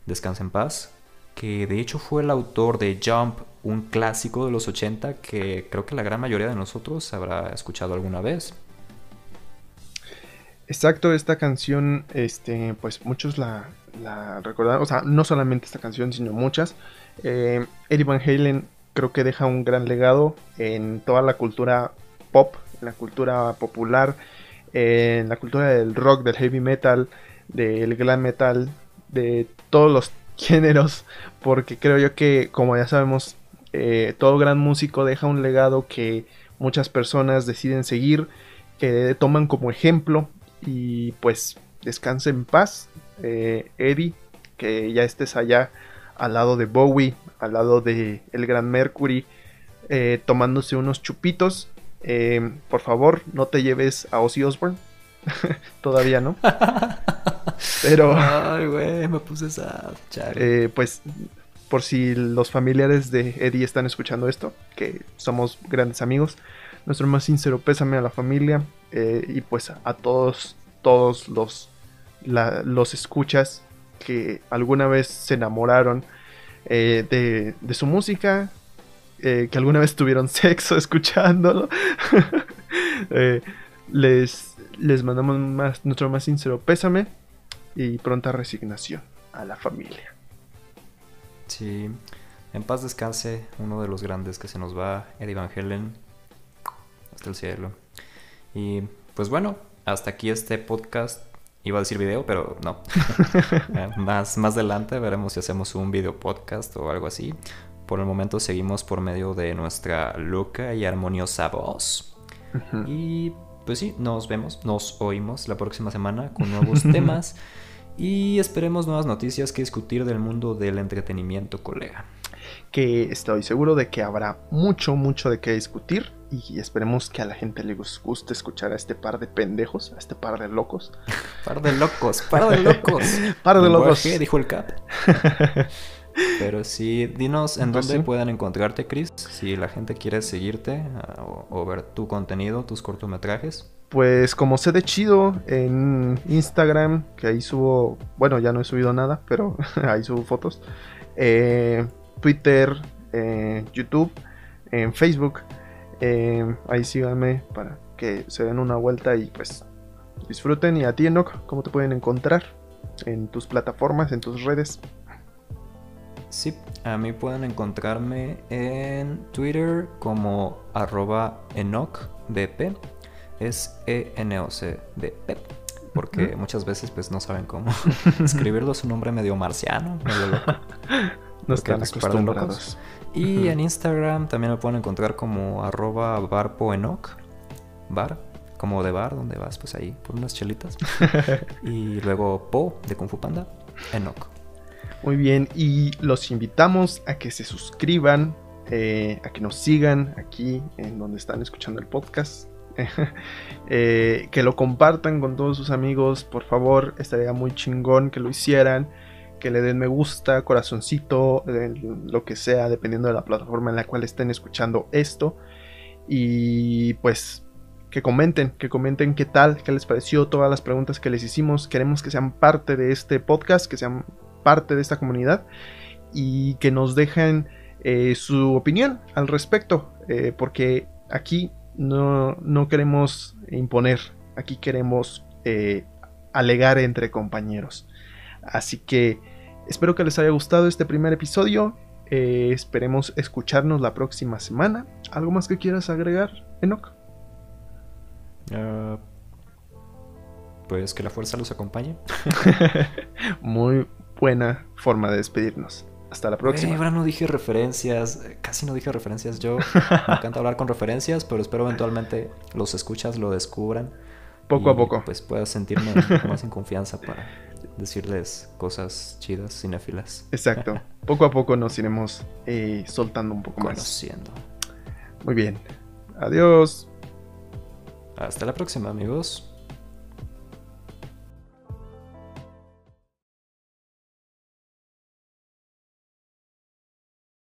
Descansa en paz. Que de hecho fue el autor de Jump, un clásico de los 80 que creo que la gran mayoría de nosotros habrá escuchado alguna vez. Exacto, esta canción, este, pues muchos la, la recordaron, o sea, no solamente esta canción, sino muchas. Eh, Eddie Van Halen creo que deja un gran legado en toda la cultura pop, en la cultura popular, en la cultura del rock, del heavy metal, del glam metal, de todos los géneros, porque creo yo que, como ya sabemos, eh, todo gran músico deja un legado que muchas personas deciden seguir, que toman como ejemplo y pues descanse en paz, eh, Eddie, que ya estés allá al lado de Bowie, al lado de el Gran Mercury, eh, tomándose unos chupitos. Eh, por favor, no te lleves a Ozzy Osbourne. Todavía no. Pero. Ay, güey, me puse esa. pues, por si los familiares de Eddie están escuchando esto, que somos grandes amigos, nuestro más sincero pésame a la familia y pues a todos todos los, los escuchas que alguna vez se enamoraron eh, de, su música, eh, que alguna vez tuvieron sexo escuchándolo. Eh, les, les mandamos nuestro más sincero pésame y pronta resignación a la familia. Sí, en paz descanse uno de los grandes que se nos va, Eddie Van Helen, hasta el cielo. Y pues bueno, hasta aquí este podcast. Iba a decir video, pero no. Eh, más, más adelante veremos si hacemos un video podcast o algo así. Por el momento seguimos por medio de nuestra loca y armoniosa voz. Y pues sí, nos vemos, nos oímos la próxima semana con nuevos temas y esperemos nuevas noticias que discutir del mundo del entretenimiento, colega. Que estoy seguro de que habrá mucho, mucho de qué discutir y esperemos que a la gente le guste escuchar a este par de pendejos, a este par de locos. par de locos, par de locos. par de locos. ¿Qué dijo el Cap? Pero sí, dinos en pues dónde pueden encontrarte, Chris, si la gente quiere seguirte ah, o, ver tu contenido, tus cortometrajes. Pues como sé de chido en Instagram, que ahí subo, bueno, ya no he subido nada, pero ahí subo fotos. Eh, Twitter, eh, YouTube, en Facebook. Eh, ahí síganme para que se den una vuelta y pues disfruten. Y a ti, Enoch, ¿cómo te pueden encontrar? En tus plataformas, en tus redes. Sí, a mí pueden encontrarme en Twitter como arroba EnochBP. Es E-N-O-C-B-P. Porque muchas veces pues no saben cómo escribirlo. Es un nombre medio marciano, medio loco. no están pues, acostumbrados. Y en Instagram también me pueden encontrar como arroba barpoenoc. Bar, como de bar, donde vas pues ahí por unas chelitas. y luego Po de Kung Fu Panda, Enoch. Muy bien, y los invitamos a que se suscriban, eh, a que nos sigan aquí en donde están escuchando el podcast. Eh, que lo compartan con todos sus amigos, por favor, estaría muy chingón que lo hicieran que le den me gusta, corazoncito, lo que sea, dependiendo de la plataforma en la cual estén escuchando esto. Y pues que comenten, que comenten qué tal, qué les pareció, todas las preguntas que les hicimos. Queremos que sean parte de este podcast, que sean parte de esta comunidad y que nos dejen eh, su opinión al respecto, eh, porque aquí no, no, queremos imponer, aquí queremos eh, alegar entre compañeros. Así que espero que les haya gustado este primer episodio. Eh, esperemos escucharnos la próxima semana. ¿Algo más que quieras agregar, Enoch? Ah, pues que la fuerza los acompañe. Muy buena forma de despedirnos. Hasta la próxima. ahora no dije referencias, casi no dije referencias yo. Me encanta hablar con referencias, pero espero eventualmente los escuchas lo descubran. Poco a poco. Pues pueda sentirme más en confianza para decirles cosas chidas, cinéfilas. Exacto. Poco a poco nos iremos eh, soltando un poco más. Conociendo. Muy bien. Adiós. Hasta la próxima, amigos.